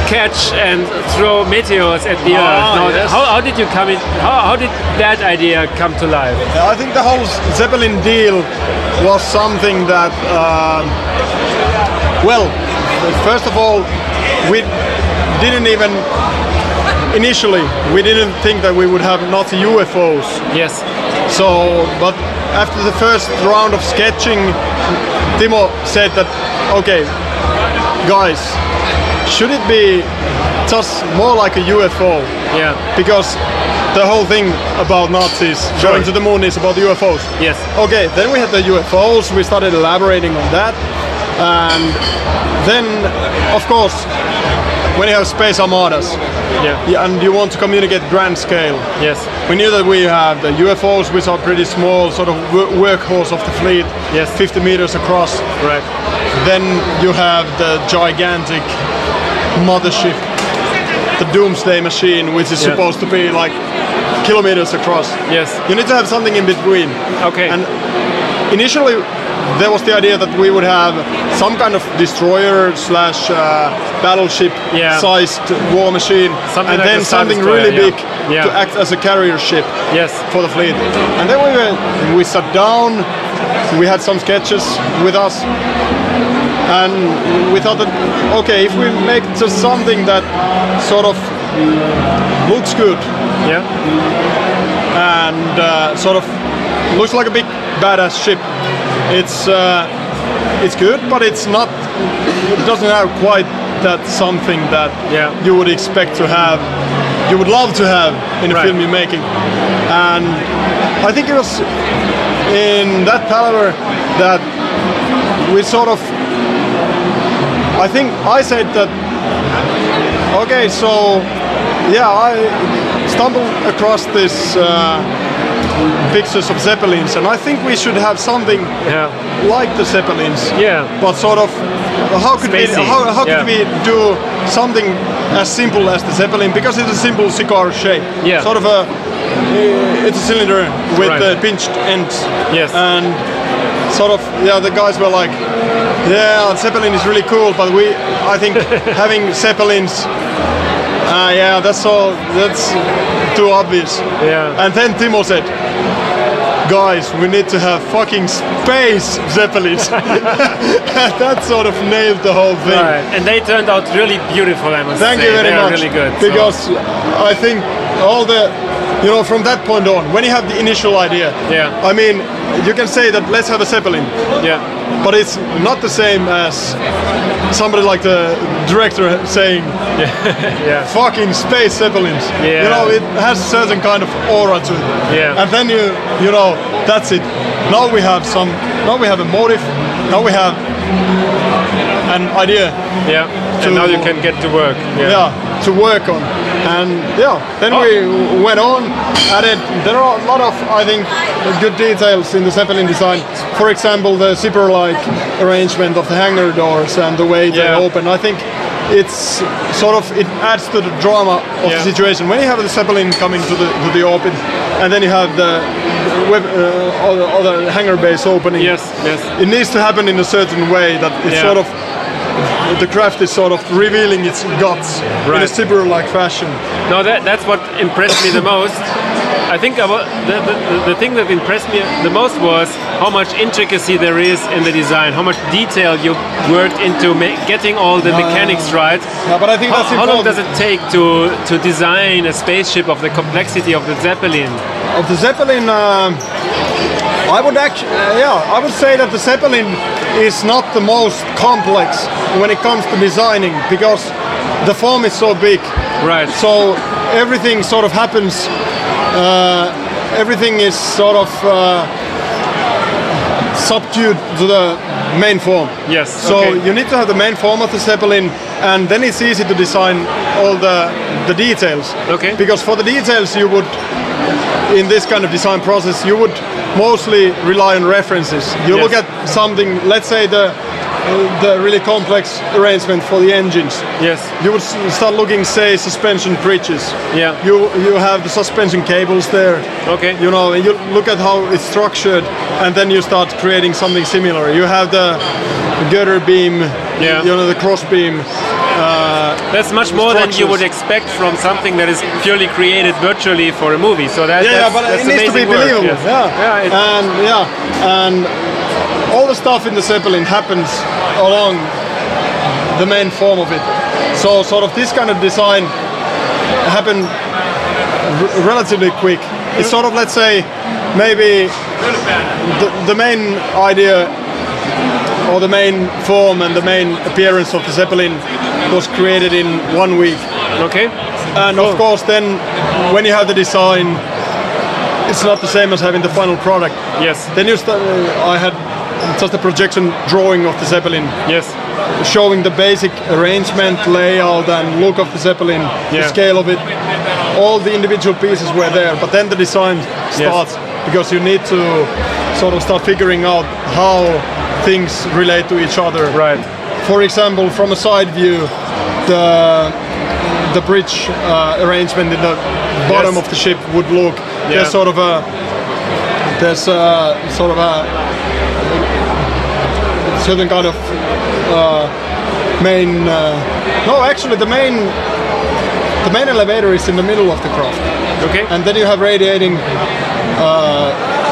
S1: catch and throw meteors at the
S8: Ah,
S1: Earth. Now,
S8: yes.
S1: how, how did you come in? How, how did that idea come to life?
S8: I think the whole Zeppelin deal was something that, um, well, first of all, we didn't even initially we didn't think that we would have Nazi UFOs.
S1: Yes.
S8: So, but after the first round of sketching, Timo said that, okay, guys, should it be just more like a UFO?
S1: Yeah.
S8: Because the whole thing about Nazis going to the moon is about UFOs.
S1: Yes.
S8: Okay, then we had the UFOs, we started elaborating on that. And then, of course, when you have space armadas
S1: Yeah.
S8: yeah, and you want to communicate grand scale,
S1: Yes.
S8: we knew that we have the UFOs, which are pretty small, sort of workhorse of the fleet,
S1: Yes.
S8: 50 meters across.
S1: Right.
S8: Then you have the gigantic mothership, the Doomsday machine, which is
S1: Yeah.
S8: supposed to be like kilometers across.
S1: Yes.
S8: You need to have something in between.
S1: Okay.
S8: And initially, there was the idea that we would have some kind of destroyer slash uh, battleship
S1: Yeah.
S8: sized war machine,
S1: Something
S8: and
S1: like
S8: then something really
S1: yeah.
S8: big
S1: Yeah.
S8: to act as a carrier ship
S1: Yes.
S8: for the fleet. And then we were, we sat down, we had some sketches with us, and we thought that okay, if we make just something that sort of looks good
S1: Yeah.
S8: and uh, sort of looks like a big badass ship, it's uh, it's good, but it's not. It doesn't have quite that something that
S1: Yeah.
S8: you would expect to have. You would love to have in a
S1: Right.
S8: film you're making, and I think it was in that palaver that we sort of. I think I said that. Okay, so yeah, I stumbled across this uh, pictures of zeppelins, and I think we should have something
S1: Yeah.
S8: like the zeppelins.
S1: Yeah.
S8: But sort of, how could we
S1: Spacey,
S8: how, how could we do something as simple as the zeppelin because it's a simple cigar shape.
S1: Yeah.
S8: Sort of a. It's a cylinder with
S1: Right.
S8: pinched ends.
S1: Yes.
S8: And sort of yeah, the guys were like, yeah, zeppelin is really cool, but we I think having zeppelins. Uh, yeah, that's all. That's too obvious.
S1: Yeah.
S8: And then Timo said, guys, we need to have fucking space zeppelins. that sort of nailed the whole thing.
S1: Right. And they turned out really beautiful, I must
S8: Thank
S1: say.
S8: you very
S1: they
S8: much.
S1: Are really good. so-
S8: Because I think all the, you know, from that point on, when you have the initial idea,
S1: Yeah.
S8: I mean, you can say that let's have a zeppelin,
S1: yeah.
S8: but it's not the same as somebody like the director saying
S1: Yeah.
S8: fucking space zeppelins.
S1: Yeah.
S8: You know, it has a certain kind of aura to it.
S1: Yeah.
S8: And then you, you know, that's it. Now we have some. Now we have a motive. Now we have an idea.
S1: Yeah. And now you can get to work. Yeah.
S8: Yeah. To work on. And yeah, then
S1: Oh.
S8: we went on, added. There are a lot of, I think, good details in the Zeppelin design. For example, the zipper-like arrangement of the hangar doors and the way they
S1: Yeah.
S8: open. I think it's sort of it adds to the drama of
S1: Yeah.
S8: the situation when you have the Zeppelin coming to the to the open, and then you have the web, uh, other, other hangar base opening.
S1: Yes. Yes.
S8: It needs to happen in a certain way that it's
S1: Yeah.
S8: sort of the craft is sort of revealing its guts in a
S1: Right.
S8: zipper-like fashion.
S1: No, that, that's what impressed me the most. I think about the, the, the thing that impressed me the most was how much intricacy there is in the design, how much detail you worked into ma- getting all the mechanics right.
S8: Yeah, but I think
S1: How,
S8: that's
S1: how long does it take to, to design a spaceship of the complexity of the Zeppelin?
S8: Of the Zeppelin, um, I would actually, yeah, I would say that the Zeppelin is not the most complex when it comes to designing because the form is so big.
S1: Right.
S8: So everything sort of happens. Uh, everything is sort of uh, subdued to the main form.
S1: Yes,
S8: So
S1: okay.
S8: you need to have the main form of the Zeppelin, and then it's easy to design all the the details.
S1: Okay.
S8: Because for the details, you would in this kind of design process, you would mostly rely on references. You
S1: Yes.
S8: look at something, let's say the the really complex arrangement for the engines.
S7: Yes.
S8: You would start looking, say, suspension bridges.
S7: Yeah.
S8: You you have the suspension cables there.
S7: Okay.
S8: You know, and you look at how it's structured, and then you start creating something similar. You have the girder beam.
S7: Yeah.
S8: You know, the cross beam.
S7: That's much more than you would expect from something that is purely created virtually for a movie. So that,
S8: Yeah, yeah, but
S7: that's
S8: it needs to be
S7: work,
S8: believable.
S7: yes.
S8: Yeah.
S7: Yeah,
S8: and yeah, and all the stuff in the Zeppelin happens along the main form of it. So sort of this kind of design happened r- relatively quick. It's sort of let's say maybe the, the main idea or the main form and the main appearance of the Zeppelin was created in one week.
S7: Okay.
S8: And of course, then when you have the design, it's not the same as having the final product.
S7: Yes.
S8: Then you start. Uh, I had just a projection drawing of the Zeppelin,
S7: Yes.
S8: showing the basic arrangement, layout, and look of the Zeppelin, the scale of it. All the individual pieces were there, but then the design starts because you need to sort of start figuring out how things relate to each other.
S7: Right.
S8: For example, from a side view, the the bridge uh, arrangement in the bottom
S7: Yes.
S8: of the ship would look.
S7: Yeah.
S8: There's sort of a there's a, sort of a certain kind of uh, main. Uh, no, actually, the main the main elevator is in the middle of the craft,
S7: Okay.
S8: and then you have radiating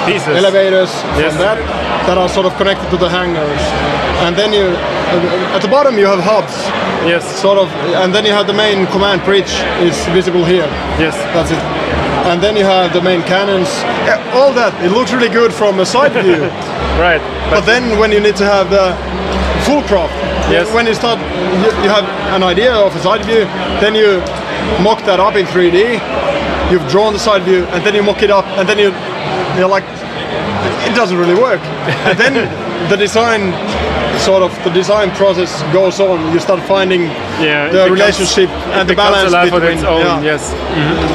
S7: Pieces.
S8: elevators
S7: Yes.
S8: from that that are sort of connected to the hangars, and then you at the bottom you have hubs,
S7: Yes.
S8: sort of, and then you have the main command bridge is visible here.
S7: Yes.
S8: That's it. And then you have the main cannons. Yeah, all that. It looks really good from a side view.
S7: Right.
S8: but then when you need to have the full crop,
S7: Yes.
S8: when you start, you, you have an idea of a side view, then you mock that up in 3D. You've drawn the side view, and then you mock it up, and then you, you're like, it doesn't really work. and then the design, sort of, the design process goes on. You start finding
S7: Yeah,
S8: the
S7: becomes-
S8: relationship and the balance
S7: a life of
S8: between.
S7: its own.
S8: yeah
S7: Yes.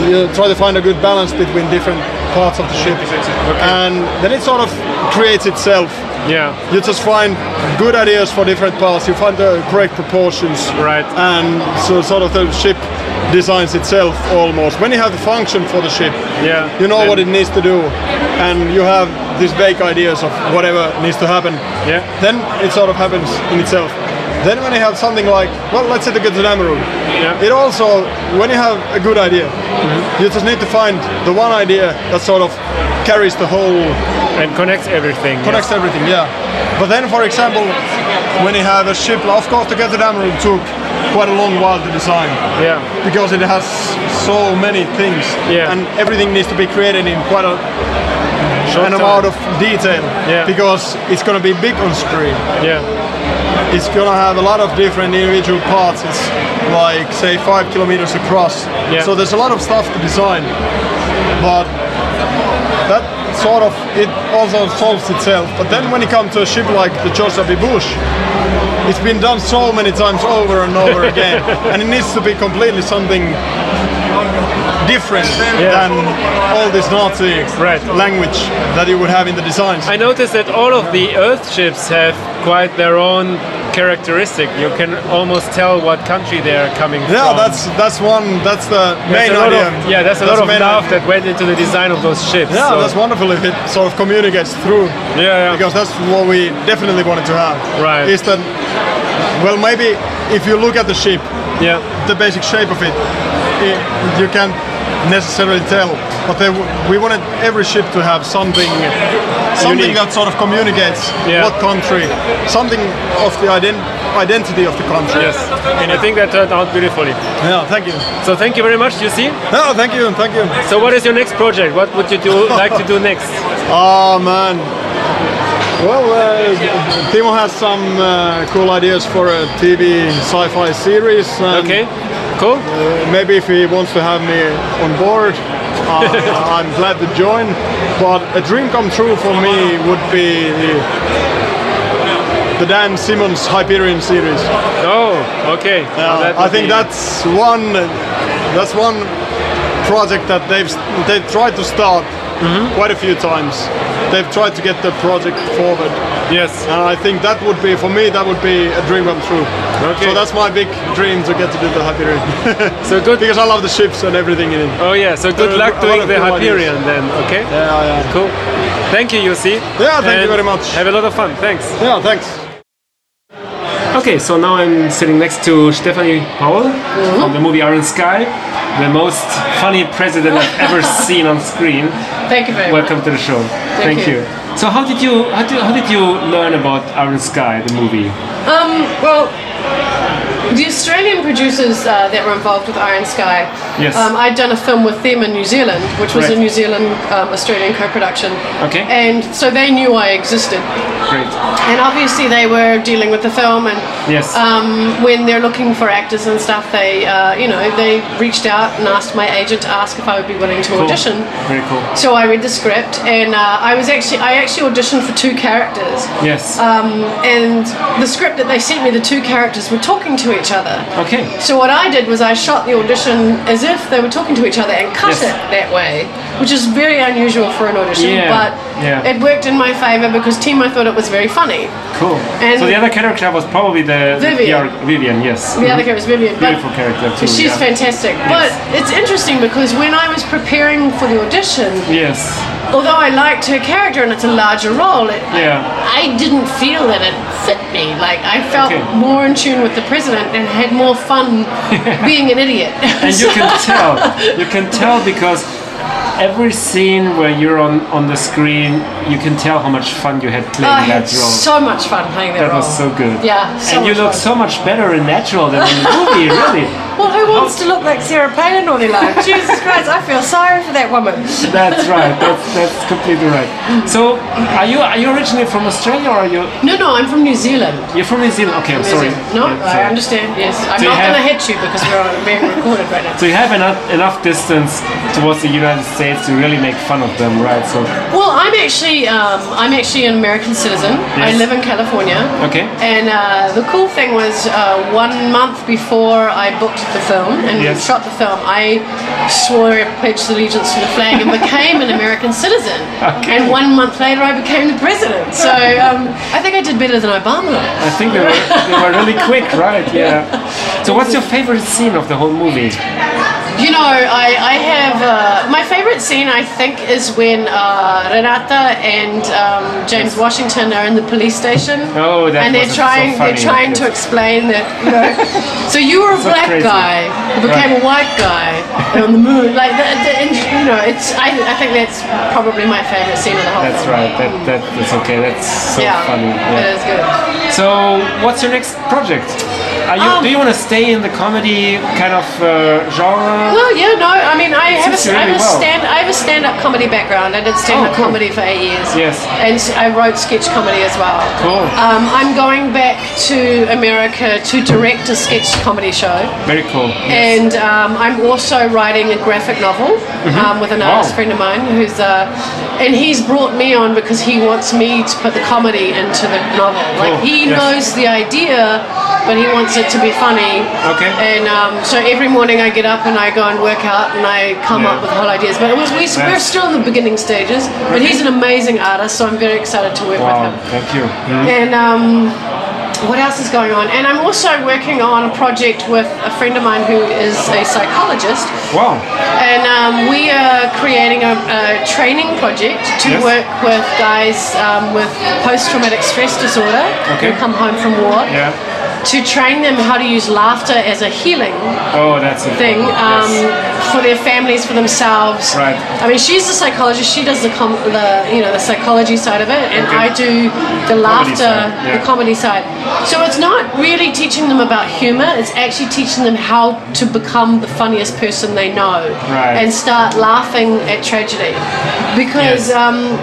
S8: you try to find a good balance between different parts of the ship and then it sort of creates itself
S7: Yeah.
S8: you just find good ideas for different parts you find the correct proportions
S7: Right.
S8: and so sort of the ship designs itself almost when you have the function for the ship
S7: Yeah.
S8: you know what it needs to do and you have these vague ideas of whatever needs to happen
S7: Yeah.
S8: then it sort of happens in itself then when you have something like well let's say the Gazanama room
S7: Yeah.
S8: it also when you have a good idea mm-hmm. you just need to find the one idea that sort of carries the whole
S7: And connects everything. yes.
S8: connects everything yeah but then for example when you have a ship of course the Gazanama room took quite a long while to design
S7: Yeah.
S8: because it has so many things
S7: Yeah.
S8: and everything needs to be created in quite a an amount of detail
S7: Yeah.
S8: because it's going to be big on screen
S7: Yeah.
S8: it's gonna have a lot of different individual parts. It's like say five kilometers across.
S7: Yeah.
S8: So there's a lot of stuff to design, but that sort of it also solves itself. But then when it comes to a ship like the George W. Bush, it's been done so many times over and over again, and it needs to be completely something different than all this Nazi
S7: Right.
S8: language that you would have in the designs.
S7: I noticed that all of the Earth ships have quite their own characteristic. You can almost tell what country they are coming from.
S8: Yeah, that's that's one. That's the
S7: There's
S8: main idea.
S7: Of, yeah, that's a
S8: That's
S7: lot of love that went into the design of those ships.
S8: Yeah,
S7: so-
S8: that's wonderful if it sort of communicates through.
S7: Yeah, yeah.
S8: Because that's what we definitely wanted to have.
S7: Right.
S8: Is that well maybe if you look at the ship,
S7: yeah,
S8: the basic shape of it you can't necessarily tell. But they, we wanted every ship to have something, something
S7: Unique.
S8: that sort of communicates
S7: Yeah.
S8: what country, something of the ident- identity of the country.
S7: yes. And I think that turned out beautifully.
S8: Yeah. Thank you.
S7: So thank you very much, you see.
S8: No, thank you. Thank you.
S7: So what is your next project? What would you do like to do next?
S8: Oh man. Well, uh, Timo has some uh, cool ideas for a TV sci-fi series.
S7: Okay, cool.
S8: uh, maybe if he wants to have me on board, uh, I'm glad to join. But a dream come true for me would be the, the Dan Simmons Hyperion series.
S7: Oh, okay. Well,
S8: Uh, I think
S7: be-
S8: that's one. That's one project that they've they've tried to start
S7: Mm-hmm.
S8: quite a few times. They've tried to get the project forward,
S7: Yes.
S8: And I think that would be, for me, that would be a dream come true.
S7: Okay.
S8: So that's my big dream to get to do the Hyperion.
S7: So good.
S8: because I love the ships and everything in it.
S7: Oh yeah. So good
S8: Uh,
S7: luck doing the
S8: cool ideas.
S7: Hyperion then. Okay.
S8: Yeah, yeah.
S7: Cool. Thank you, Jussi.
S8: Yeah, thank you very much.
S7: Have a lot of fun. Thanks.
S8: Yeah, thanks.
S7: Okay, so now I'm sitting next to Stephanie Powell from the movie Iron Sky, the most funny president I've ever seen on screen.
S9: Thank you very much.
S7: Welcome to the show. Thank,
S9: you.
S7: you. So how did you how did, how did you learn about Iron Sky, the movie?
S9: Um, well, the Australian producers uh, that were involved with Iron Sky,
S7: Yes.
S9: um, I'd done a film with them in New Zealand, which was
S7: Right.
S9: a New Zealand um, Australian co-production.
S7: Okay.
S9: And so they knew I existed,
S7: Great.
S9: and obviously they were dealing with the film and.
S7: Yes.
S9: Um, when they're looking for actors and stuff, they, uh, you know, they reached out and asked my agent to ask if I would be willing to
S7: Cool.
S9: audition.
S7: Very cool.
S9: So I read the script, and uh, I was actually I actually auditioned for two characters.
S7: Yes.
S9: Um, and the script that they sent me, the two characters were talking to each other.
S7: okay.
S9: So what I did was I shot the audition as if they were talking to each other and cut
S7: Yes.
S9: it that way, which is very unusual for an audition.
S7: Yeah,
S9: But
S7: yeah.
S9: it worked in my favor because I thought it was very funny.
S7: Cool.
S9: And-
S7: so the other character was probably the the
S9: Vivian.
S7: PR Vivian. Yes.
S9: The other mhm. character was Vivian.
S7: Beautiful character too.
S9: She's
S7: yeah.
S9: fantastic. But it's interesting because when I was preparing for the audition,
S7: Yes.
S9: Although I liked her character and it's a larger role, it,
S7: Yeah.
S9: I didn't feel that it fit me. Like I felt
S7: Okay.
S9: more in tune with the president and had more fun being an idiot.
S7: and you can tell you can tell because every scene where you're on on the screen you can tell how much fun you had
S9: I
S7: playing
S9: had
S7: that role
S9: so much fun playing that,
S7: that
S9: role.
S7: That was so good
S9: Yeah, so
S7: and you look so much better and natural than in the movie really
S9: Well, who wants to look like Sarah Palin all their life? Jesus Christ, I feel sorry for that woman.
S7: that's right that's that's completely right so are you are you originally from australia or are you
S9: No, no, I'm from New Zealand.
S7: you're from new zealand okay i'm
S9: New
S7: sorry
S9: Zealand. No,
S7: Yeah,
S9: I understand. Yes, I'm
S7: So
S9: not going to hit you because we're on, being recorded right now.
S7: so you have enough enough distance towards the united states to really make fun of them right so
S9: Well, I'm actually um, I'm actually an American citizen. I live in California.
S7: Okay.
S9: And uh, the cool thing was, uh, one month before I booked the film and
S7: Yes.
S9: shot the film, I swore I pledged allegiance to the flag and became an American citizen.
S7: Okay.
S9: And one month later, I became the president. So um, I think I did better than Obama.
S7: I think they were, they were really quick, right? Yeah. So, what's your favorite scene of the whole movie?
S9: You know, I, I have uh, my favorite scene. I think is when uh, Renata and um, James Washington are in the police station.
S7: Oh, that
S9: and they're
S7: so
S9: trying
S7: funny,
S9: they're trying to explain that you know. so you were a
S7: So
S9: black
S7: crazy.
S9: guy who became a white guy on the moon. Like the, the, and, you know, it's I, I think that's probably my favorite scene of the whole
S7: That's
S9: film.
S7: right. That, that that's okay. That's so
S9: yeah,
S7: funny. Yeah.
S9: is good.
S7: So, what's your next project? Are you,
S9: Um,
S7: do you want to stay in the comedy kind of uh, genre?
S9: Well, yeah, no. I mean, I have a,
S7: you
S9: I have
S7: really
S9: a stand. I have a stand-up comedy background. I did stand-up
S7: Oh, cool.
S9: comedy for eight years.
S7: Yes.
S9: And I wrote sketch comedy as well.
S7: Cool.
S9: Um, I'm going back to America to direct a sketch comedy show.
S7: Very cool.
S9: And um, I'm also writing a graphic novel um, with an.
S7: Wow.
S9: artist friend of mine who's, uh, and he's brought me on because he wants me to put the comedy into the novel. Like
S7: Cool,
S9: he
S7: yes.
S9: knows the idea, but he wants it to be funny.
S7: Okay.
S9: And um, so every morning I get up and I go and work out and I come
S7: Yeah.
S9: up with whole ideas. But it was, we, we're still in the beginning stages. But he's an amazing artist, so I'm very excited to work with
S7: Wow.
S9: him.
S7: Thank you.
S9: And um, what else is going on? And I'm also working on a project with a friend of mine who is a psychologist.
S7: Wow.
S9: And um, we are creating a, a training project to
S7: Yes.
S9: work with guys um, with post traumatic stress disorder
S7: Okay.
S9: who come home from war.
S7: Yeah.
S9: To train them how to use laughter as a healing
S7: Oh, that's a
S9: thing um,
S7: Yes.
S9: for their families, for themselves.
S7: Right.
S9: I mean, she's the psychologist. She does the com- the you know the psychology side of it, and
S7: Okay.
S9: I do the laughter,
S7: side, yeah.
S9: the comedy side. So it's not really teaching them about humor. It's actually teaching them how to become the funniest person they know,
S7: Right.
S9: and start laughing at tragedy, because.
S7: Yes.
S9: Um,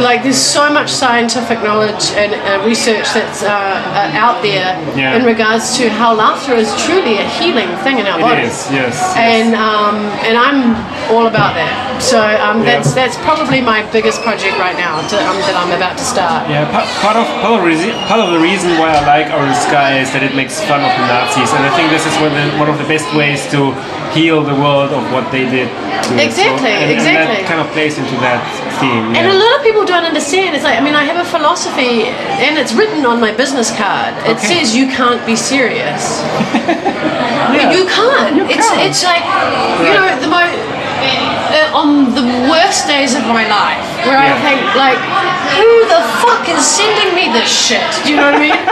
S9: like there's so much scientific knowledge and uh, research that's uh, uh, out there
S7: Yeah.
S9: in regards to how laughter is truly a healing thing in our
S7: It
S9: bodies.
S7: is. Yes.
S9: And um, and I'm all about that. So um, that's that's probably my biggest project right now to, um, that I'm about to start.
S7: Yeah, pa- part of part of, reason, part of the reason why I like Orange Sky is that it makes fun of the Nazis, and I think this is one of the, one of the best ways to heal the world of what they did.
S9: Exactly,
S7: and,
S9: exactly.
S7: And that kind of plays into that theme.
S9: And a lot of people don't understand. It's like I mean, I have a philosophy, and it's written on my business card. It
S7: Okay.
S9: says you can't be serious. You can't. it's
S7: can't.
S9: it's like you know the mo- uh, on the worst days of my life where I think like, who the fuck is sending me this shit? Do you know what I mean?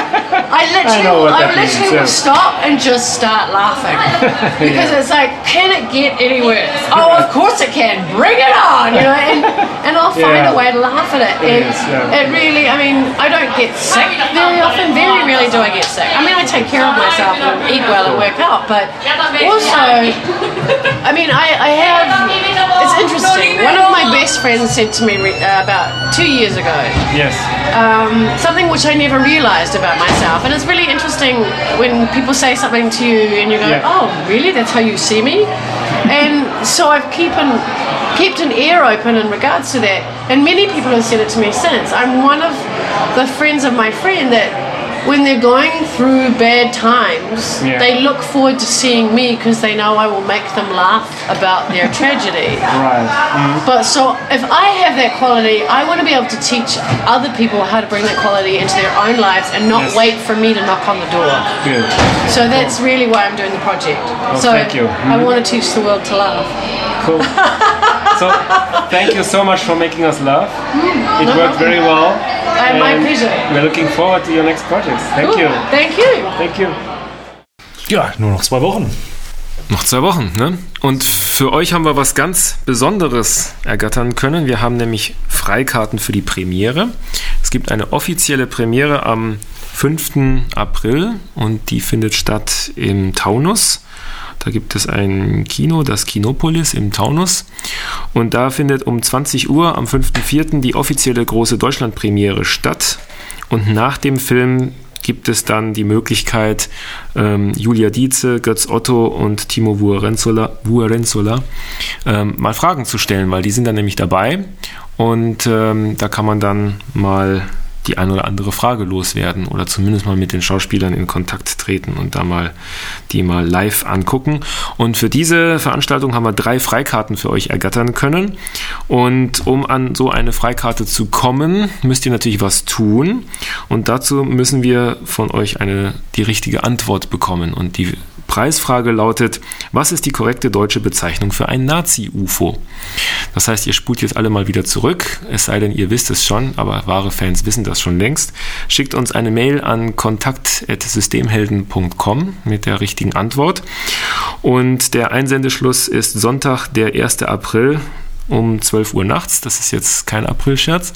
S9: I literally,
S7: know what
S9: I,
S7: that means,
S9: literally will
S7: yeah.
S9: stop and just start laughing because it's like, can it get any worse? Oh, of course it can. Bring it on, you know. And, and I'll find
S7: Yeah.
S9: a way to laugh at it.
S7: It
S9: and
S7: is, yeah.
S9: it really, I mean, I don't get sick very often. Very rarely do I get sick. I mean, I take care of myself and eat well and work out, but also, I mean, I, I have. It's interesting. One of my best friends said to me re- uh, about two years ago
S7: yes.
S9: um, something which I never realized about myself. And it's really interesting when people say something to you and you go,
S7: Yeah.
S9: oh, really? That's how you see me? And so I've keep an, kept an ear open in regards to that. And many people have said it to me since. I'm one of the friends of my friend that when they're going through bad times,
S7: Yeah.
S9: they look forward to seeing me because they know I will make them laugh about their tragedy.
S7: Right. Mm.
S9: But so if I have that quality, I want to be able to teach other people how to bring that quality into their own lives and not
S7: Yes.
S9: wait for me to knock on the door.
S7: Good.
S9: So that's really why I'm doing the project. so
S7: thank you.
S9: I want to teach the world to laugh.
S7: Cool. so, thank you so much for making us laugh. It
S9: no
S7: worked very well.
S9: Uh, my pleasure.
S7: We're looking forward to your next projects. Thank
S9: Cool.
S7: you.
S9: Thank you.
S7: Thank you.
S3: Ja, nur noch zwei Wochen.
S1: Noch zwei Wochen, ne? Und für euch haben wir was ganz Besonderes ergattern können. Wir haben nämlich Freikarten für die Premiere. Es gibt eine offizielle Premiere am 5. April und die findet statt im Taunus. Da gibt es ein Kino, das Kinopolis im Taunus. Und da findet um 20 Uhr am 5.4. die offizielle große Deutschlandpremiere statt. Und nach dem Film gibt es dann die Möglichkeit, ähm, Julia Dietze, Götz Otto und Timo Vuarenzola ähm, mal Fragen zu stellen, weil die sind dann nämlich dabei. Und ähm, da kann man dann mal die ein oder andere Frage loswerden oder zumindest mal mit den Schauspielern in Kontakt treten und da mal die mal live angucken. Und für diese Veranstaltung haben wir drei Freikarten für euch ergattern können. Und um an so eine Freikarte zu kommen, müsst ihr natürlich was tun. Und dazu müssen wir von euch eine, die richtige Antwort bekommen. Und die Preisfrage lautet, was ist die korrekte deutsche Bezeichnung für ein Nazi-UFO? Das heißt, ihr spult jetzt alle mal wieder zurück, es sei denn, ihr wisst es schon, aber wahre Fans wissen das schon längst. Schickt uns eine Mail an kontakt.systemhelden.com mit der richtigen Antwort. Und der Einsendeschluss ist Sonntag, der 1. April um 12 Uhr nachts. Das ist jetzt kein Aprilscherz.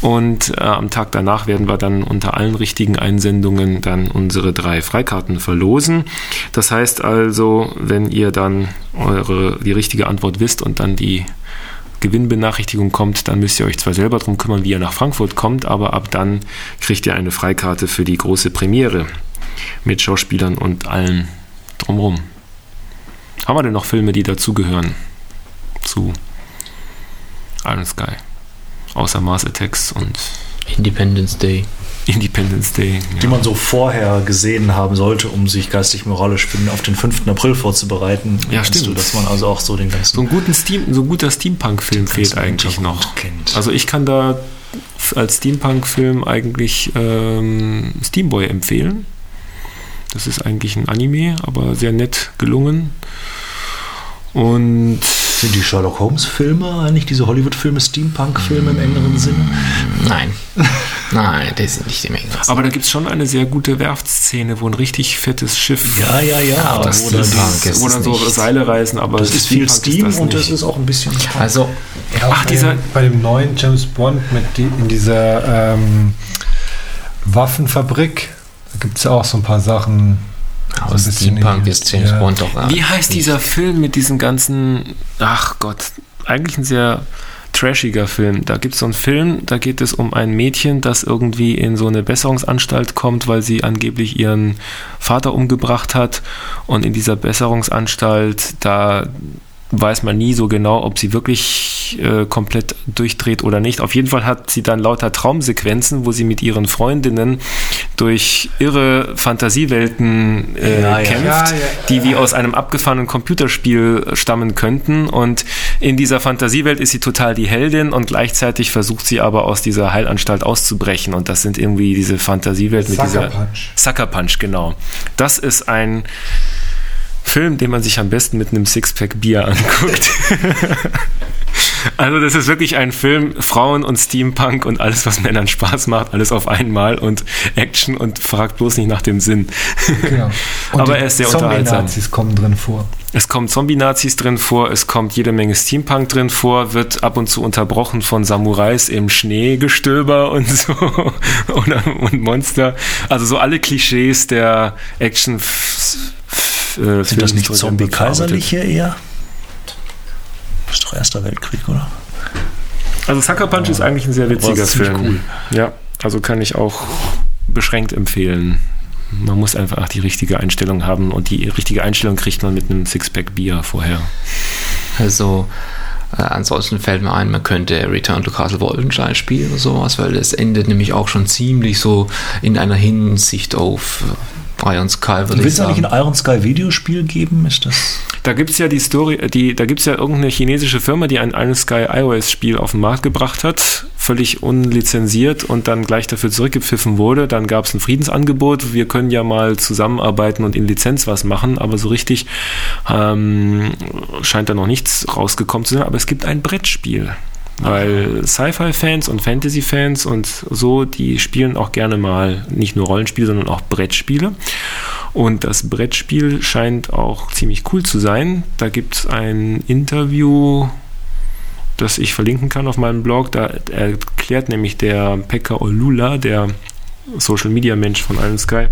S1: Und äh, am Tag danach werden wir dann unter allen richtigen Einsendungen dann unsere drei Freikarten verlosen. Das heißt also, wenn ihr dann eure, die richtige Antwort wisst und dann die Gewinnbenachrichtigung kommt, dann müsst ihr euch zwar selber darum kümmern, wie ihr nach Frankfurt kommt, aber ab dann kriegt ihr eine Freikarte für die große Premiere mit Schauspielern und allem drumherum. Haben wir denn noch Filme, die dazugehören? Zu Iron Sky? Außer Mars Attacks und
S2: Independence Day.
S1: Independence Day.
S3: die man so vorher gesehen haben sollte, um sich geistig-moralisch auf den 5. April vorzubereiten.
S1: Ja, stimmt.
S3: Du, dass man also auch so den ganzen
S1: So ein, guten Steam, so ein guter Steampunk-Film fehlt eigentlich noch.
S3: Kennt.
S1: Also ich kann da als Steampunk-Film eigentlich ähm, Steamboy empfehlen. Das ist eigentlich ein Anime, aber sehr nett gelungen. Und
S3: Sind die Sherlock Holmes-Filme eigentlich diese Hollywood-Filme Steampunk-Filme im engeren Sinne?
S2: Nein. Nein, das sind nicht im Englischen.
S1: aber da gibt es schon eine sehr gute Werftszene, wo ein richtig fettes Schiff
S3: Ja, ja, ja. Das oder die,
S2: ist
S1: wo dann
S2: es
S1: so
S2: nicht.
S1: Seile reißen, aber
S3: das ist viel
S1: Steampunk
S3: Steam
S1: das
S3: und
S1: nicht.
S3: es ist auch ein bisschen.
S2: Also,
S4: Ja,
S1: Ach,
S4: bei
S1: dieser-
S4: dem, bei dem neuen James Bond mit die, in dieser ähm, Waffenfabrik, da gibt es ja auch so ein paar Sachen. So
S2: aus Steampunk
S4: in-
S2: ist James
S4: ja.
S2: Bond doch.
S1: Wie heißt dieser Film mit diesen ganzen. Ach Gott, eigentlich ein sehr trashiger Film. Da gibt es so einen Film, da geht es um ein Mädchen, das irgendwie in so eine Besserungsanstalt kommt, weil sie angeblich ihren Vater umgebracht hat. Und in dieser Besserungsanstalt, da weiß man nie so genau, ob sie wirklich äh, komplett durchdreht oder nicht. Auf jeden Fall hat sie dann lauter Traumsequenzen, wo sie mit ihren Freundinnen durch irre Fantasiewelten äh,
S3: Ja, ja.
S1: kämpft,
S4: Ja, ja.
S1: die wie aus einem abgefahrenen Computerspiel stammen könnten. Und in dieser Fantasiewelt ist sie total die Heldin und gleichzeitig versucht sie aber aus dieser Heilanstalt auszubrechen. Und das sind irgendwie diese Fantasiewelt mit
S4: Sucker
S1: dieser
S4: Punch.
S1: Sucker Punch, genau. Das ist ein Film, den man sich am besten mit einem Sixpack Bier anguckt. Also das ist wirklich ein Film, Frauen und Steampunk und alles, was Männern Spaß macht, alles auf einmal und Action und fragt bloß nicht nach dem Sinn.
S4: Genau. Und
S1: Aber er ist sehr unterhaltsam.
S4: Zombie-Nazis kommen drin vor.
S1: Es kommen Zombie-Nazis drin vor, es kommt jede Menge Steampunk drin vor, wird ab und zu unterbrochen von Samurais im Schneegestöber und so oder, und Monster. Also so alle Klischees der Action. Äh,
S3: Sind das nicht Zombie-Kaiserliche eher? Das ist doch Erster Weltkrieg, oder?
S1: Also Sucker Punch ist eigentlich ein sehr witziger Film. Ja, also kann ich auch beschränkt empfehlen. Man muss einfach die richtige Einstellung haben und die richtige Einstellung kriegt man mit einem Sixpack Bier vorher.
S2: Also äh, ansonsten fällt mir ein, man könnte Return to Castle Wolfenstein spielen oder sowas, weil es endet nämlich auch schon ziemlich so in einer Hinsicht auf Iron Sky, würde ich
S3: Will es eigentlich
S2: sagen.
S3: ein Iron Sky Videospiel geben? Ist das.
S1: Da gibt es ja die Story, die, da gibt es ja irgendeine chinesische Firma, die ein Iron Sky iOS-Spiel auf den Markt gebracht hat, völlig unlizenziert und dann gleich dafür zurückgepfiffen wurde. Dann gab es ein Friedensangebot, wir können ja mal zusammenarbeiten und in Lizenz was machen, aber so richtig ähm, scheint da noch nichts rausgekommen zu sein. Aber es gibt ein Brettspiel. Weil Sci-Fi-Fans und Fantasy-Fans und so, die spielen auch gerne mal nicht nur Rollenspiele, sondern auch Brettspiele. Und das Brettspiel scheint auch ziemlich cool zu sein. Da gibt es ein Interview, das ich verlinken kann auf meinem Blog. Da erklärt nämlich der Pekka Olula, der Social Media Mensch von Iron Sky,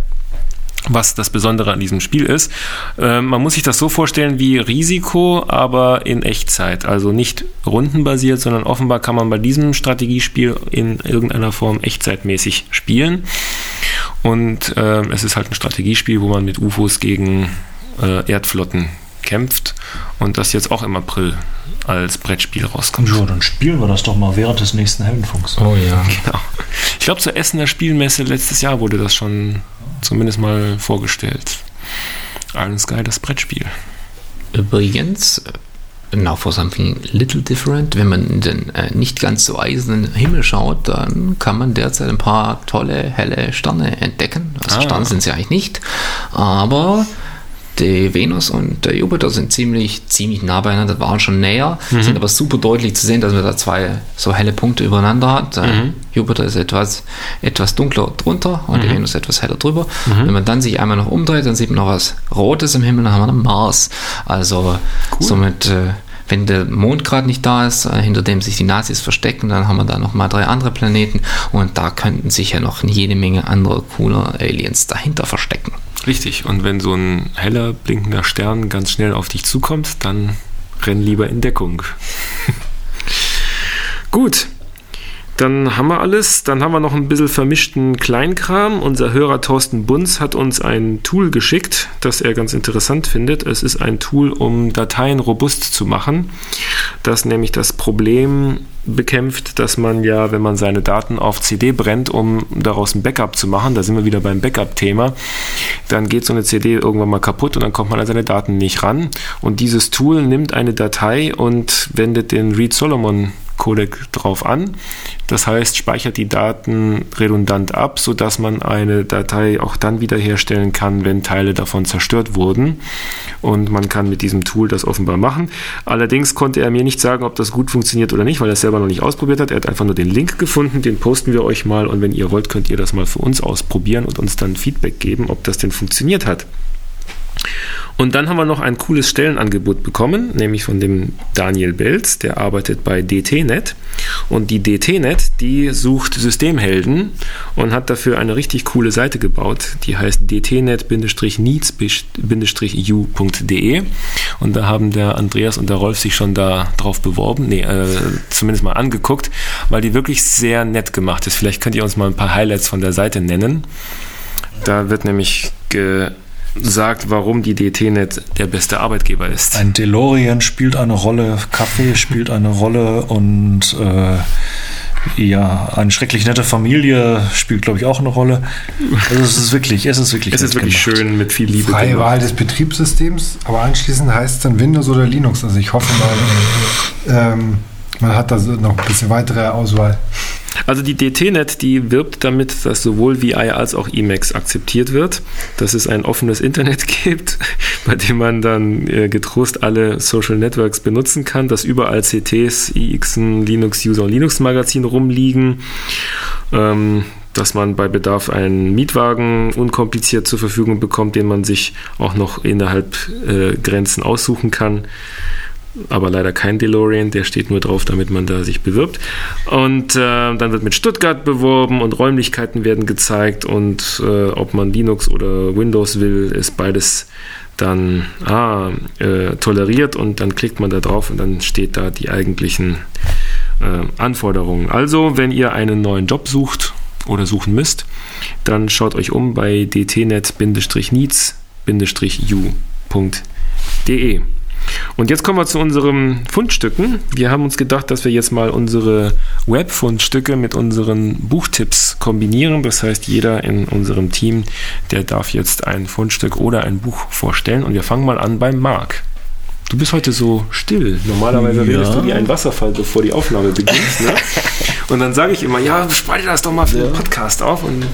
S1: was das Besondere an diesem Spiel ist. Äh, man muss sich das so vorstellen wie Risiko, aber in Echtzeit. Also nicht rundenbasiert, sondern offenbar kann man bei diesem Strategiespiel in irgendeiner Form echtzeitmäßig spielen. Und äh, es ist halt ein Strategiespiel, wo man mit UFOs gegen äh, Erdflotten kämpft. Und das jetzt auch im April als Brettspiel rauskommt.
S3: Ja, dann spielen wir das doch mal während des nächsten Heldenfunks.
S2: Oh ja.
S1: Genau. Ich glaube, zur Essener Spielmesse letztes Jahr wurde das schon zumindest mal vorgestellt. Iron Sky, das Brettspiel.
S2: Übrigens, now for something little different, wenn man in den äh, nicht ganz so eisernen Himmel schaut, dann kann man derzeit ein paar tolle, helle Sterne entdecken. Also
S1: Ah.
S2: Sterne sind sie eigentlich nicht, aber die Venus und der Jupiter sind ziemlich, ziemlich nah beieinander, waren schon näher, sind aber super deutlich zu sehen, dass man da zwei so helle Punkte übereinander hat. Der Jupiter ist etwas, etwas dunkler drunter und die Venus etwas heller drüber. Wenn man dann sich einmal noch umdreht, dann sieht man noch was Rotes im Himmel, dann haben wir den Mars. Also somit, äh, wenn der Mond gerade nicht da ist, äh, hinter dem sich die Nazis verstecken, dann haben wir da noch mal drei andere Planeten und da könnten sich ja noch jede Menge anderer cooler Aliens dahinter verstecken.
S1: Richtig. Und wenn so ein heller, blinkender Stern ganz schnell auf dich zukommt, dann renn lieber in Deckung. Gut. Dann haben wir alles. Dann haben wir noch ein bisschen vermischten Kleinkram. Unser Hörer Thorsten Bunz hat uns ein Tool geschickt, das er ganz interessant findet. Es ist ein Tool, um Dateien robust zu machen, das nämlich das Problem bekämpft, dass man ja, wenn man seine Daten auf CD brennt, um daraus ein Backup zu machen, da sind wir wieder beim Backup-Thema, dann geht so eine CD irgendwann mal kaputt und dann kommt man an seine Daten nicht ran. Und dieses Tool nimmt eine Datei und wendet den Reed-Solomon Codec drauf an. Das heißt, speichert die Daten redundant ab, sodass man eine Datei auch dann wiederherstellen kann, wenn Teile davon zerstört wurden. Und man kann mit diesem Tool das offenbar machen. Allerdings konnte er mir nicht sagen, ob das gut funktioniert oder nicht, weil er es selber noch nicht ausprobiert hat. Er hat einfach nur den Link gefunden, den posten wir euch mal. Und wenn ihr wollt, könnt ihr das mal für uns ausprobieren und uns dann Feedback geben, ob das denn funktioniert hat. Und dann haben wir noch ein cooles Stellenangebot bekommen, nämlich von dem Daniel Belz, der arbeitet bei DTNet. Und die DTNet, die sucht Systemhelden und hat dafür eine richtig coole Seite gebaut, die heißt dtnet-needs-u.de. Und da haben der Andreas und der Rolf sich schon da drauf beworben, nee, äh, zumindest mal angeguckt, weil die wirklich sehr nett gemacht ist. Vielleicht könnt ihr uns mal ein paar Highlights von der Seite nennen. Da wird nämlich sagt, warum die DT-Net der beste Arbeitgeber ist.
S3: Ein DeLorean spielt eine Rolle, Kaffee spielt eine Rolle und äh, ja, eine schrecklich nette Familie spielt, glaube ich, auch eine Rolle. Also es ist wirklich, es ist wirklich,
S1: Es ist wirklich
S3: gemacht.
S1: schön mit viel Liebe.
S4: Freie
S1: gemacht.
S4: Wahl des Betriebssystems, aber anschließend heißt es dann Windows oder Linux. Also ich hoffe mal, ähm, man hat da so noch ein bisschen weitere Auswahl.
S1: Also die DT-Net, die wirbt damit, dass sowohl VI als auch Emacs akzeptiert wird, dass es ein offenes Internet gibt, bei dem man dann äh, getrost alle Social Networks benutzen kann, dass überall CTs, IXen, Linux-User und Linux-Magazin rumliegen, ähm, dass man bei Bedarf einen Mietwagen unkompliziert zur Verfügung bekommt, den man sich auch noch innerhalb äh, Grenzen aussuchen kann aber leider kein DeLorean, der steht nur drauf, damit man da sich bewirbt. Und äh, dann wird mit Stuttgart beworben und Räumlichkeiten werden gezeigt und äh, ob man Linux oder Windows will, ist beides dann ah, äh, toleriert und dann klickt man da drauf und dann steht da die eigentlichen äh, Anforderungen. Also, wenn ihr einen neuen Job sucht oder suchen müsst, dann schaut euch um bei dtnet-needs-u.de. Und jetzt kommen wir zu unseren Fundstücken. Wir haben uns gedacht, dass wir jetzt mal unsere Web-Fundstücke mit unseren Buchtipps kombinieren. Das heißt, jeder in unserem Team, der darf jetzt ein Fundstück oder ein Buch vorstellen. Und wir fangen mal an beim Marc. Du bist heute so still. Normalerweise redest du wie ein Wasserfall, bevor die Aufnahme beginnt. Ne? Und dann sage ich immer, ja, spreite das doch mal für den Podcast auf. Und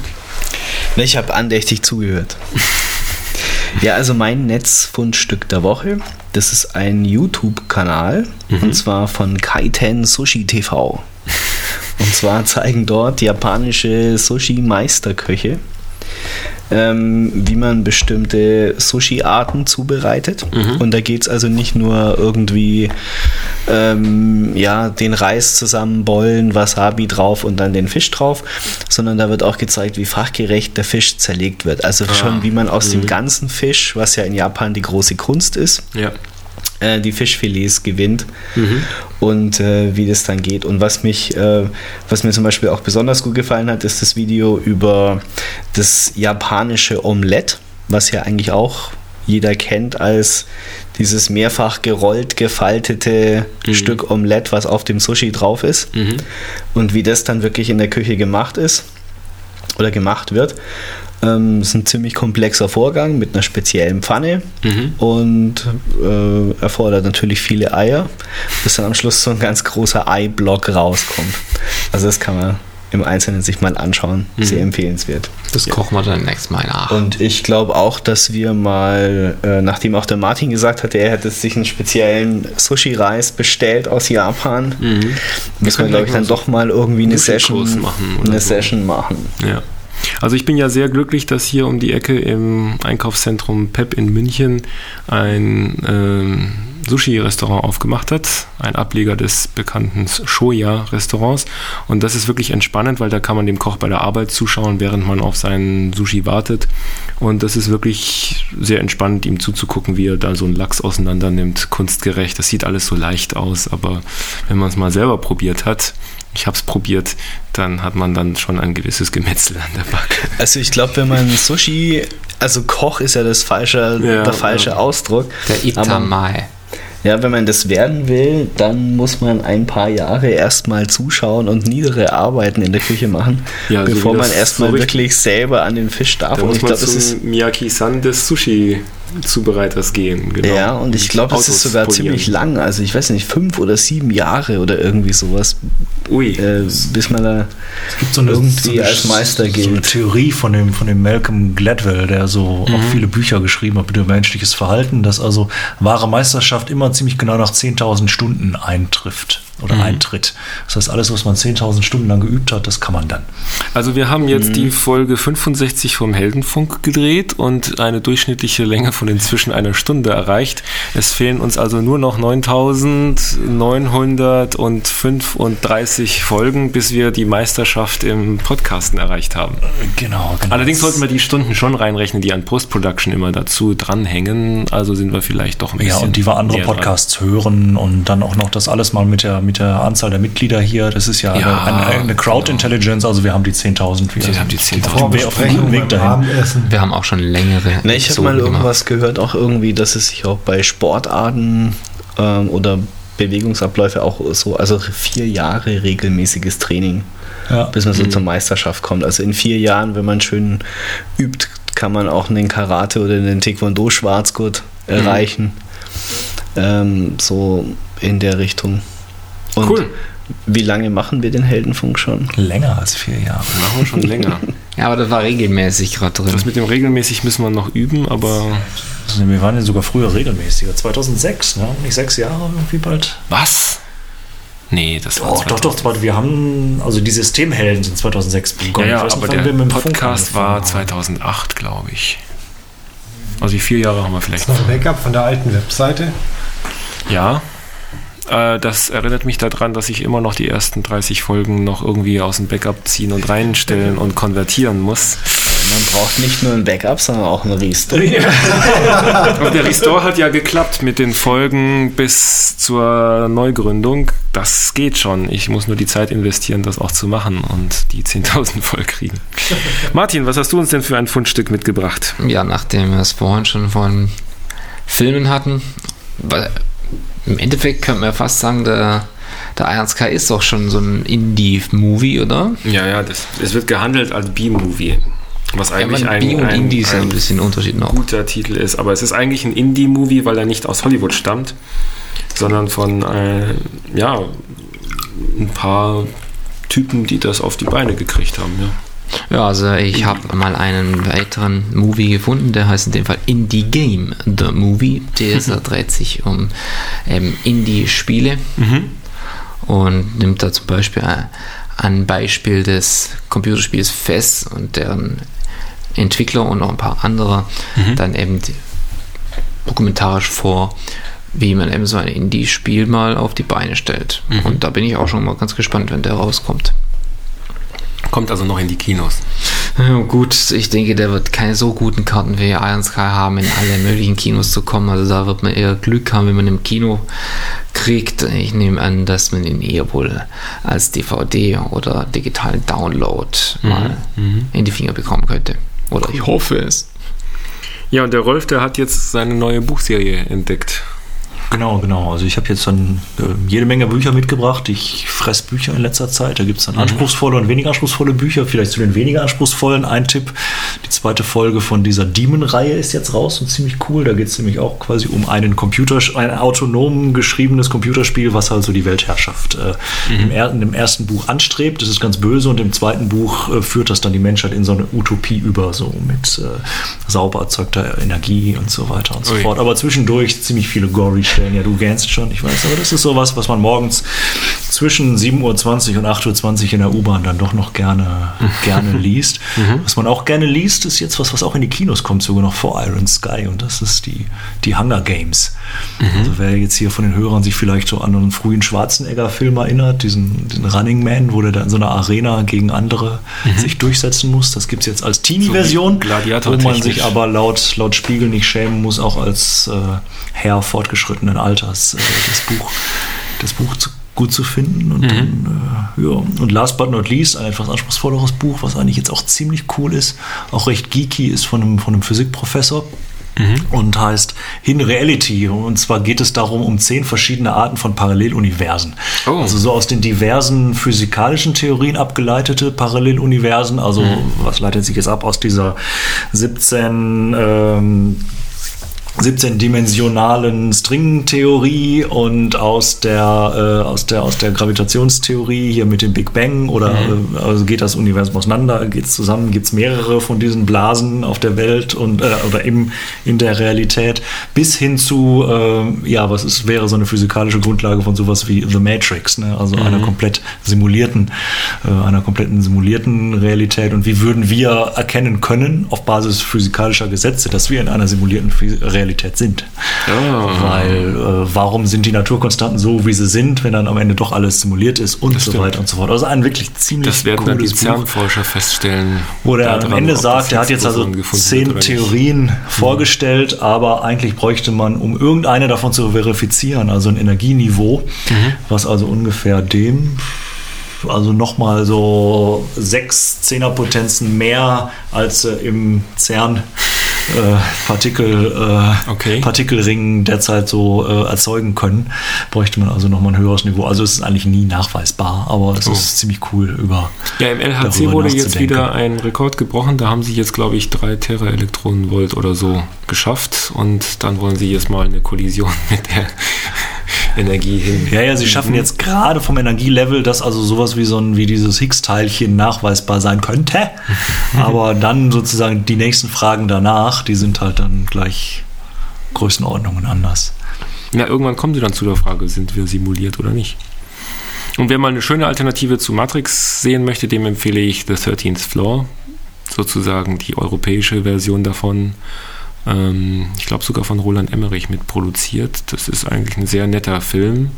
S10: Ne, Ich habe andächtig zugehört. Ja, also mein Netzfundstück der Woche, das ist ein YouTube-Kanal und zwar von Kaiten Sushi TV. Und zwar zeigen dort japanische Sushi-Meisterköche, ähm, wie man bestimmte Sushi-Arten zubereitet. Und da geht es also nicht nur irgendwie ähm, ja, den Reis zusammenbollen, Wasabi drauf und dann den Fisch drauf, sondern da wird auch gezeigt, wie fachgerecht der Fisch zerlegt wird. Also schon wie man aus dem ganzen Fisch, was ja in Japan die große Kunst ist,
S1: ja.
S10: Äh, die Fischfilets gewinnt und äh, wie das dann geht. Und was mich, äh, was mir zum Beispiel auch besonders gut gefallen hat, ist das Video über das japanische Omelette, was ja eigentlich auch jeder kennt als dieses mehrfach gerollt gefaltete Stück Omelette, was auf dem Sushi drauf ist. Und wie das dann wirklich in der Küche gemacht ist oder gemacht wird. Ähm, ist ein ziemlich komplexer Vorgang mit einer speziellen Pfanne und äh, erfordert natürlich viele Eier, bis dann am Schluss so ein ganz großer Eiblock rauskommt. Also das kann man im Einzelnen sich mal anschauen. Sehr empfehlenswert.
S2: Das kochen wir dann nächstes Mal nach.
S10: Und ich glaube auch, dass wir mal, äh, nachdem auch der Martin gesagt hatte, er hätte sich einen speziellen Sushi-Reis bestellt aus Japan, müssen wir, glaube ich, dann
S1: so
S10: doch mal irgendwie eine Session
S1: machen
S10: eine
S1: so.
S10: Session machen.
S1: Ja. Also ich bin ja sehr glücklich, dass hier um die Ecke im Einkaufszentrum Pep in München ein ähm, Sushi-Restaurant aufgemacht hat, ein Ableger des bekannten Shoya-Restaurants. Und das ist wirklich entspannend, weil da kann man dem Koch bei der Arbeit zuschauen, während man auf seinen Sushi wartet. Und das ist wirklich sehr entspannend, ihm zuzugucken, wie er da so einen Lachs auseinander nimmt, kunstgerecht. Das sieht alles so leicht aus, aber wenn man es mal selber probiert hat, ich habe es probiert, dann hat man dann schon ein gewisses Gemetzel an der Backe.
S10: Also ich glaube, wenn man Sushi, also Koch ist ja das falsche,
S1: Ja,
S10: der falsche
S1: ja.
S10: Ausdruck.
S2: Der Itamai.
S10: Ja, wenn man das werden will, dann muss man ein paar Jahre erstmal zuschauen und niedere Arbeiten in der Küche machen,
S1: Ja, so
S10: bevor
S1: wie
S10: man erstmal
S1: so
S10: wirklich selber an den Fisch darf.
S1: Da
S10: Und
S1: muss
S10: ich glaube, das ist
S1: Miyaki-san des Sushi-Zubereiters gehen. Genau.
S10: Ja, und ich glaube, es ist sogar
S1: polieren.
S10: ziemlich lang. Also ich weiß nicht, fünf oder sieben Jahre oder irgendwie sowas,
S1: Ui.
S10: äh, bis man da
S3: gibt so eine,
S10: irgendwie
S3: so eine,
S10: als Meister
S3: so eine
S10: gilt.
S3: Theorie von dem, von dem Malcolm Gladwell, der so
S10: Mhm.
S3: auch viele Bücher geschrieben hat über menschliches Verhalten, dass also wahre Meisterschaft immer ziemlich genau nach 10.000 Stunden eintrifft oder
S10: Mhm.
S3: eintritt. Das heißt, alles, was man 10.000 Stunden lang geübt hat, das kann man dann.
S1: Also wir haben jetzt
S10: Mhm.
S1: die Folge 65 vom Heldenfunk gedreht und eine durchschnittliche Länge von inzwischen einer Stunde erreicht. Es fehlen uns also nur noch 9935 Folgen, bis wir die Meisterschaft im Podcasten erreicht haben.
S3: Genau, genau.
S1: Allerdings sollten wir die Stunden schon reinrechnen, die an Post-Production immer dazu dranhängen. Also sind wir vielleicht doch ein bisschen.
S3: Ja, und die wir andere
S1: näher dran.
S3: Podcasts hören und dann auch noch das alles mal mit der, mit der Anzahl der Mitglieder hier. Das ist ja,
S1: Ja,
S3: eine, eine, eine Crowd Intelligence, also wir haben die 10.000 wieder.
S1: Wir haben die 10.000.
S3: Auf dem Weg- auf dem guten Weg dahin.
S4: Abendessen.
S2: Wir haben auch schon längere.
S10: Ne, ich habe mal irgendwas gehört, auch irgendwie, dass es sich auch bei Sportarten ähm, oder Bewegungsabläufe auch so, also vier Jahre regelmäßiges Training,
S3: Ja.
S10: bis man so zur Meisterschaft kommt. Also in vier Jahren, wenn man schön übt, kann man auch einen Karate oder einen Taekwondo-Schwarzgurt erreichen. Ähm, so in der Richtung. Und
S1: Cool.
S10: Wie lange machen wir den Heldenfunk schon?
S3: Länger als vier Jahre.
S1: Machen wir schon länger.
S2: Ja, aber das war regelmäßig gerade drin.
S1: Das mit dem regelmäßig müssen wir noch üben, aber
S3: Also wir waren ja sogar früher regelmäßiger. 2006, ne? Nicht sechs Jahre irgendwie bald.
S1: was? Nee, das war
S3: Oh, doch, doch, warte, wir haben, also die Systemhelden sind 2006
S1: Ja,
S3: begonnen.
S1: ja,
S3: nicht,
S1: aber
S3: wann
S1: der
S3: wir mit dem Funk
S1: Podcast war
S3: angefangen haben.
S1: 2008, glaube ich. Also die vier Jahre haben wir vielleicht.
S4: Ist noch ein Backup von der alten Webseite.
S1: Ja. Äh, Das erinnert mich daran, dass ich immer noch die ersten 30 Folgen noch irgendwie aus dem Backup ziehen und reinstellen und konvertieren muss.
S10: Man braucht nicht nur ein Backup, sondern auch ein Restore.
S1: Aber der Restore hat ja geklappt mit den Folgen bis zur Neugründung. Das geht schon. Ich muss nur die Zeit investieren, das auch zu machen und die 10.000 voll kriegen. Martin, was hast du uns denn für ein Fundstück mitgebracht?
S2: Ja, nachdem wir es vorhin schon von Filmen hatten, weil im Endeffekt könnte man ja fast sagen, der, der Iron Sky ist doch schon so ein Indie-Movie, oder?
S1: Ja, ja, das, es wird gehandelt als B-Movie. Was
S2: Ja,
S1: eigentlich
S2: man,
S1: ein,
S2: B und
S1: ein,
S2: Indie ist ja ein
S1: ein
S2: bisschen Unterschied noch.
S1: guter Titel ist. Aber es ist eigentlich ein Indie-Movie, weil er nicht aus Hollywood stammt, sondern von äh, ja, ein paar Typen, die das auf die Beine gekriegt haben. Ja.
S2: Ja, also ich habe mal einen weiteren Movie gefunden, der heißt in dem Fall Indie Game, The Movie. Der dreht sich um ähm, Indie-Spiele und nimmt da zum Beispiel äh, ein Beispiel des Computerspiels fest und deren Entwickler und noch ein paar andere dann eben dokumentarisch vor, wie man eben so ein Indie-Spiel mal auf die Beine stellt. Und da bin ich auch schon mal ganz gespannt, wenn der rauskommt.
S1: Kommt also noch in die Kinos.
S2: Ja, gut, ich denke, der wird keine so guten Karten wie Iron Sky haben, in alle möglichen Kinos zu kommen. Also da wird man eher Glück haben, wenn man im Kino kriegt. Ich nehme an, dass man ihn eher wohl als DVD oder digitalen Download mal in die Finger bekommen könnte. Oder ich hoffe es.
S1: Ja, und der Rolf, der hat jetzt seine neue Buchserie entdeckt.
S3: Genau, genau. Also ich habe jetzt dann äh, jede Menge Bücher mitgebracht. Ich fress Bücher in letzter Zeit. Da gibt es dann anspruchsvolle und weniger anspruchsvolle Bücher. Vielleicht zu den weniger anspruchsvollen ein Tipp. Die zweite Folge von dieser Demon-Reihe ist jetzt raus und ziemlich cool. Da geht es nämlich auch quasi um einen Computer, ein autonom geschriebenes Computerspiel, was also die Weltherrschaft äh, im, er, im ersten Buch anstrebt. Das ist ganz böse und im zweiten Buch äh, führt das dann die Menschheit in so eine Utopie über, so mit äh, sauber erzeugter Energie und so weiter und so
S1: Ui.
S3: fort. Aber zwischendurch ziemlich viele gory Stellen. Ja, du gähnst schon, ich weiß. Aber das ist sowas, was man morgens zwischen 7.20 Uhr und 8.20 Uhr in der U-Bahn dann doch noch gerne, gerne liest. Was man auch gerne liest, ist jetzt was, was auch in die Kinos kommt, sogar noch vor Iron Sky. Und das ist die, die Hunger Games. Also wer jetzt hier von den Hörern sich vielleicht so an einen frühen Schwarzenegger-Film erinnert, diesen, diesen Running Man, wo der da in so einer Arena gegen andere sich durchsetzen muss, das gibt es jetzt als Teenie-Version, wo man sich aber laut, laut Spiegel nicht schämen muss, auch als äh, Herr fortgeschrittenen Alters äh, das Buch, das Buch zu, gut zu finden. Und, dann, äh, ja. und last but not least, ein etwas anspruchsvolleres Buch, was eigentlich jetzt auch ziemlich cool ist, auch recht geeky ist von einem, von einem Physikprofessor. Und heißt Hin Reality. Und zwar geht es darum, um zehn verschiedene Arten von Paralleluniversen.
S1: Oh.
S3: Also so aus den diversen physikalischen Theorien abgeleitete Paralleluniversen. Also was leitet sich jetzt ab aus dieser 17 ähm, 17-dimensionalen Stringtheorie und aus der, äh, aus der, aus der Gravitationstheorie hier mit dem Big Bang oder äh, also geht das Universum auseinander, geht es zusammen, gibt es mehrere von diesen Blasen auf der Welt und äh, oder im, in der Realität bis hin zu, äh, ja, was ist, wäre so eine physikalische Grundlage von sowas wie The Matrix, ne? also einer komplett simulierten, äh, einer kompletten simulierten Realität. Und wie würden wir erkennen können auf Basis physikalischer Gesetze, dass wir in einer simulierten Realität Realität sind.
S1: Ah.
S3: Weil äh, warum sind die Naturkonstanten so, wie sie sind, wenn dann am Ende doch alles simuliert ist und
S1: Das
S3: so
S1: stimmt.
S3: weiter und so fort. Also ein wirklich ziemlich
S1: Das werden dann die. CERN-Forscher feststellen.
S3: Wo der am
S1: daran,
S3: Ende
S1: ob
S3: sagt, er hat jetzt also zehn
S1: nicht. Mhm.
S3: Theorien vorgestellt, aber eigentlich bräuchte man, um irgendeine davon zu verifizieren, also ein Energieniveau,
S1: Mhm.
S3: was also ungefähr dem, also nochmal so sechs Zehnerpotenzen mehr als äh, im CERN äh, Partikel, äh,
S1: Okay.
S3: Partikelring derzeit so äh, erzeugen können, bräuchte man also nochmal ein höheres Niveau. Also es ist eigentlich nie nachweisbar, aber es
S1: Oh.
S3: ist ziemlich cool über
S1: Ja, im LHC wurde jetzt wieder ein Rekord gebrochen. Da haben sie jetzt, glaube ich, drei Teraelektronenvolt oder so geschafft. Und dann wollen sie jetzt mal eine Kollision mit der Energie hin.
S3: Ja, ja, sie schaffen jetzt gerade vom Energielevel, dass also sowas wie so ein wie dieses Higgs-Teilchen nachweisbar sein könnte. Aber dann sozusagen die nächsten Fragen danach, die sind halt dann gleich Größenordnungen anders.
S1: Ja, irgendwann kommen sie dann zu der Frage, sind wir simuliert oder nicht? Und wer mal eine schöne Alternative zu Matrix sehen möchte, dem empfehle ich The 13th Floor, sozusagen die europäische Version davon. Ähm, ich glaube sogar von Roland Emmerich mitproduziert. Das ist eigentlich ein sehr netter Film.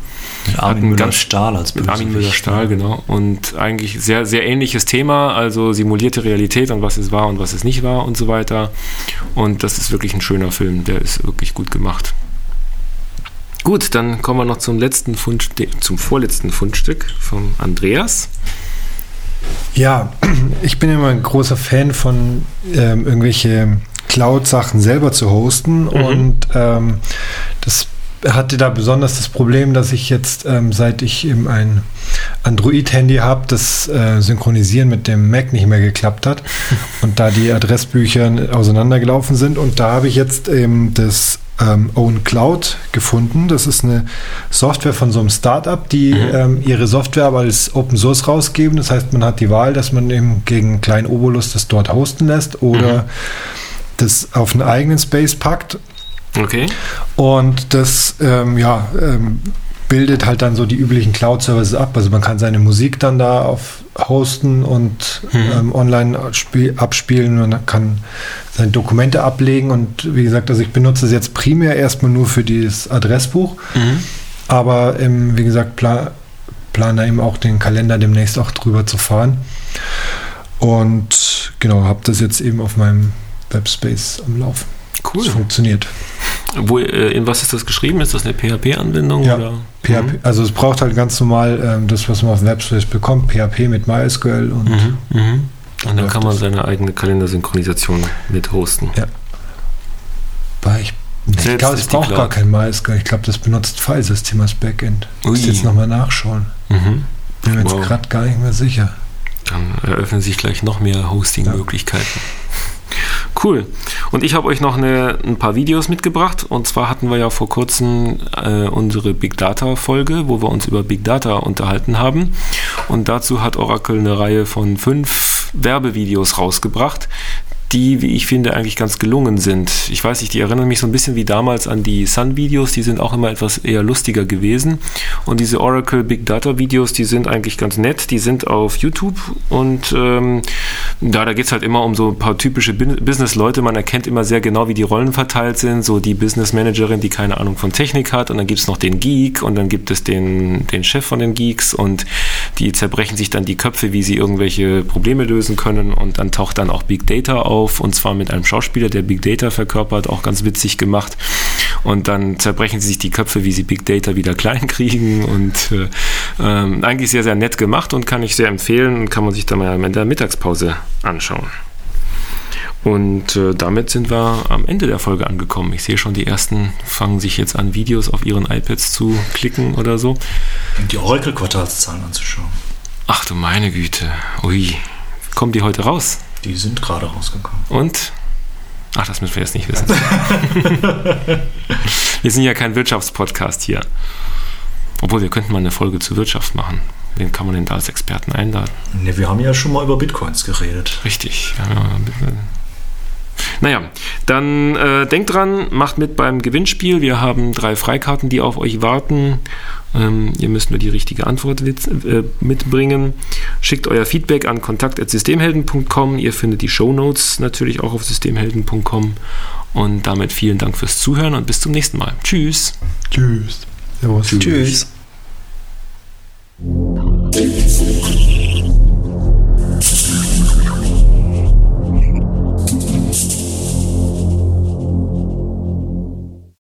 S3: Mit Armin Müller-Stahl als
S1: Mit Armin
S3: Bösewicht.
S1: Müller-Stahl, genau. Und eigentlich sehr, sehr ähnliches Thema, also simulierte Realität und was es war und was es nicht war und so weiter. Und das ist wirklich ein schöner Film, der ist wirklich gut gemacht. Gut, dann kommen wir noch zum letzten Fundstück, zum vorletzten Fundstück vom Andreas.
S4: Ja, ich bin immer ein großer Fan von ähm, irgendwelche Cloud-Sachen selber zu hosten. Und ähm, das hatte da besonders das Problem, dass ich jetzt, ähm, seit ich eben ein Android-Handy habe, das äh, Synchronisieren mit dem Mac nicht mehr geklappt hat und da die Adressbücher auseinandergelaufen sind. Und da habe ich jetzt eben das ähm, Own Cloud gefunden. Das ist eine Software von so einem Startup, die ähm, ihre Software aber als Open Source rausgeben. Das heißt, man hat die Wahl, dass man eben gegen einen kleinen Obolus das dort hosten lässt oder das auf einen eigenen Space packt.
S1: Okay.
S4: Und das ähm, ja, ähm, bildet halt dann so die üblichen Cloud-Services ab. Also man kann seine Musik dann da auf hosten und ähm, online abspie- abspielen. Man kann seine Dokumente ablegen. Und wie gesagt, also ich benutze es jetzt primär erstmal nur für dieses Adressbuch. Aber ähm, wie gesagt, pla plane eben auch den Kalender demnächst auch drüber zu fahren. Und genau, habe das jetzt eben auf meinem Webspace am Laufen.
S1: Cool.
S4: Das funktioniert.
S1: Wo, äh, in was ist das geschrieben? Ist das eine PHP-Anwendung?
S4: Ja,
S1: oder?
S4: PHP, also es braucht halt ganz normal ähm, das, was man auf dem Webspace bekommt, PHP mit MySQL und
S1: Mhm. Mhm. Und dann kann man
S4: das.
S1: seine eigene Kalendersynchronisation mit hosten.
S4: Ja. Weil ich, ich glaube, es braucht gar kein MySQL. Ich glaube, das benutzt Filesystem als Backend. Muss
S1: Ui.
S4: jetzt nochmal nachschauen.
S1: Mhm.
S4: Bin mir jetzt
S1: Wow.
S4: gerade gar nicht mehr sicher.
S1: Dann eröffnen sich gleich noch mehr Hosting-Möglichkeiten. Cool. Und ich habe euch noch eine, ein paar Videos mitgebracht. Und zwar hatten wir ja vor kurzem äh, unsere Big Data-Folge, wo wir uns über Big Data unterhalten haben. Und dazu hat Oracle eine Reihe von fünf Werbevideos rausgebracht, die, wie ich finde, eigentlich ganz gelungen sind. Ich weiß nicht, die erinnern mich so ein bisschen wie damals an die Sun-Videos, die sind auch immer etwas eher lustiger gewesen. Und diese Oracle Big Data-Videos, die sind eigentlich ganz nett, die sind auf YouTube und ähm, ja, da geht es halt immer um so ein paar typische Business-Leute. Man erkennt immer sehr genau, wie die Rollen verteilt sind. So die Business-Managerin, die keine Ahnung von Technik hat und dann gibt es noch den Geek und dann gibt es den, den Chef von den Geeks und die zerbrechen sich dann die Köpfe, wie sie irgendwelche Probleme lösen können und dann taucht dann auch Big Data auf und zwar mit einem Schauspieler, der Big Data verkörpert, auch ganz witzig gemacht und dann zerbrechen sie sich die Köpfe, wie sie Big Data wieder klein kriegen und äh, ähm, eigentlich sehr, sehr nett gemacht und kann ich sehr empfehlen und kann man sich dann mal in der Mittagspause anschauen. Und äh, damit sind wir am Ende der Folge angekommen. Ich sehe schon, die ersten fangen sich jetzt an, Videos auf ihren iPads zu klicken oder so.
S3: Die Oracle-Quartalszahlen anzuschauen.
S1: Ach du meine Güte. Ui. Kommen die heute raus?
S3: Die sind gerade rausgekommen.
S1: Und? Ach, das müssen wir jetzt nicht wissen. wir sind ja kein Wirtschaftspodcast hier. Obwohl, wir könnten mal eine Folge zur Wirtschaft machen. Wen kann man denn da als Experten einladen?
S3: Ne, wir haben ja schon mal über Bitcoins geredet.
S1: Richtig. Ja. Naja, dann äh, denkt dran, macht mit beim Gewinnspiel. Wir haben drei Freikarten, die auf euch warten. Ähm, ihr müsst nur die richtige Antwort äh, mitbringen. Schickt euer Feedback an kontakt.systemhelden.com. Ihr findet die Shownotes natürlich auch auf systemhelden.com. Und damit vielen Dank fürs Zuhören und bis zum nächsten Mal. Tschüss.
S4: Tschüss. Servus.
S10: Tschüss.
S11: Tschüss.